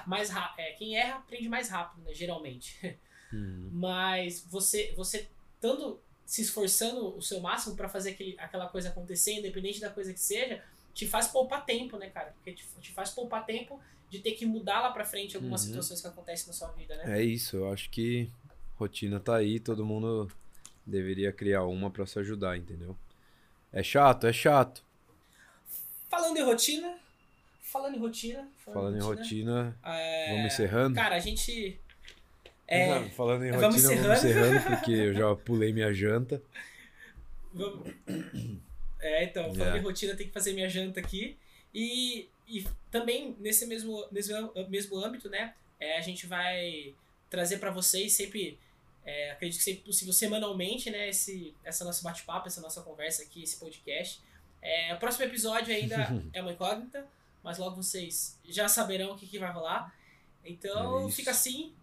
mais rápido. É, quem erra aprende mais rápido, né? Geralmente. Uhum. Mas você, você estando se esforçando o seu máximo para fazer aquele, aquela coisa acontecer, independente da coisa que seja, te faz poupar tempo, né, cara? Porque te, te faz poupar tempo de ter que mudar lá pra frente algumas Uhum. situações que acontecem na sua vida, né? É isso, eu acho que rotina tá aí, todo mundo deveria criar uma pra se ajudar, entendeu? É chato, é chato. Falando em rotina, falando em rotina, Falando em rotina, é, vamos encerrando. Cara, a gente. É, Não, falando em vamos rotina, encerrando. vamos encerrando, porque eu já pulei minha janta. Vamos- É, então, falando É. em rotina, tem que fazer minha janta aqui. E, e também nesse mesmo, nesse mesmo âmbito, né? é, a gente vai trazer para vocês sempre, é, acredito que sempre possível, semanalmente, né? Esse, essa nossa bate-papo, essa nossa conversa aqui, esse podcast. É, o próximo episódio ainda é uma incógnita, mas logo vocês já saberão o que, que vai rolar. Então, É fica assim.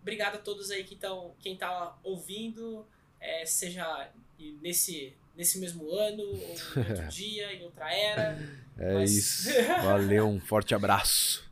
Obrigado a todos aí que estão, quem tá ouvindo, é, seja nesse, nesse mesmo ano, ou em outro dia, em outra era. É Mas- isso. Valeu, um forte abraço.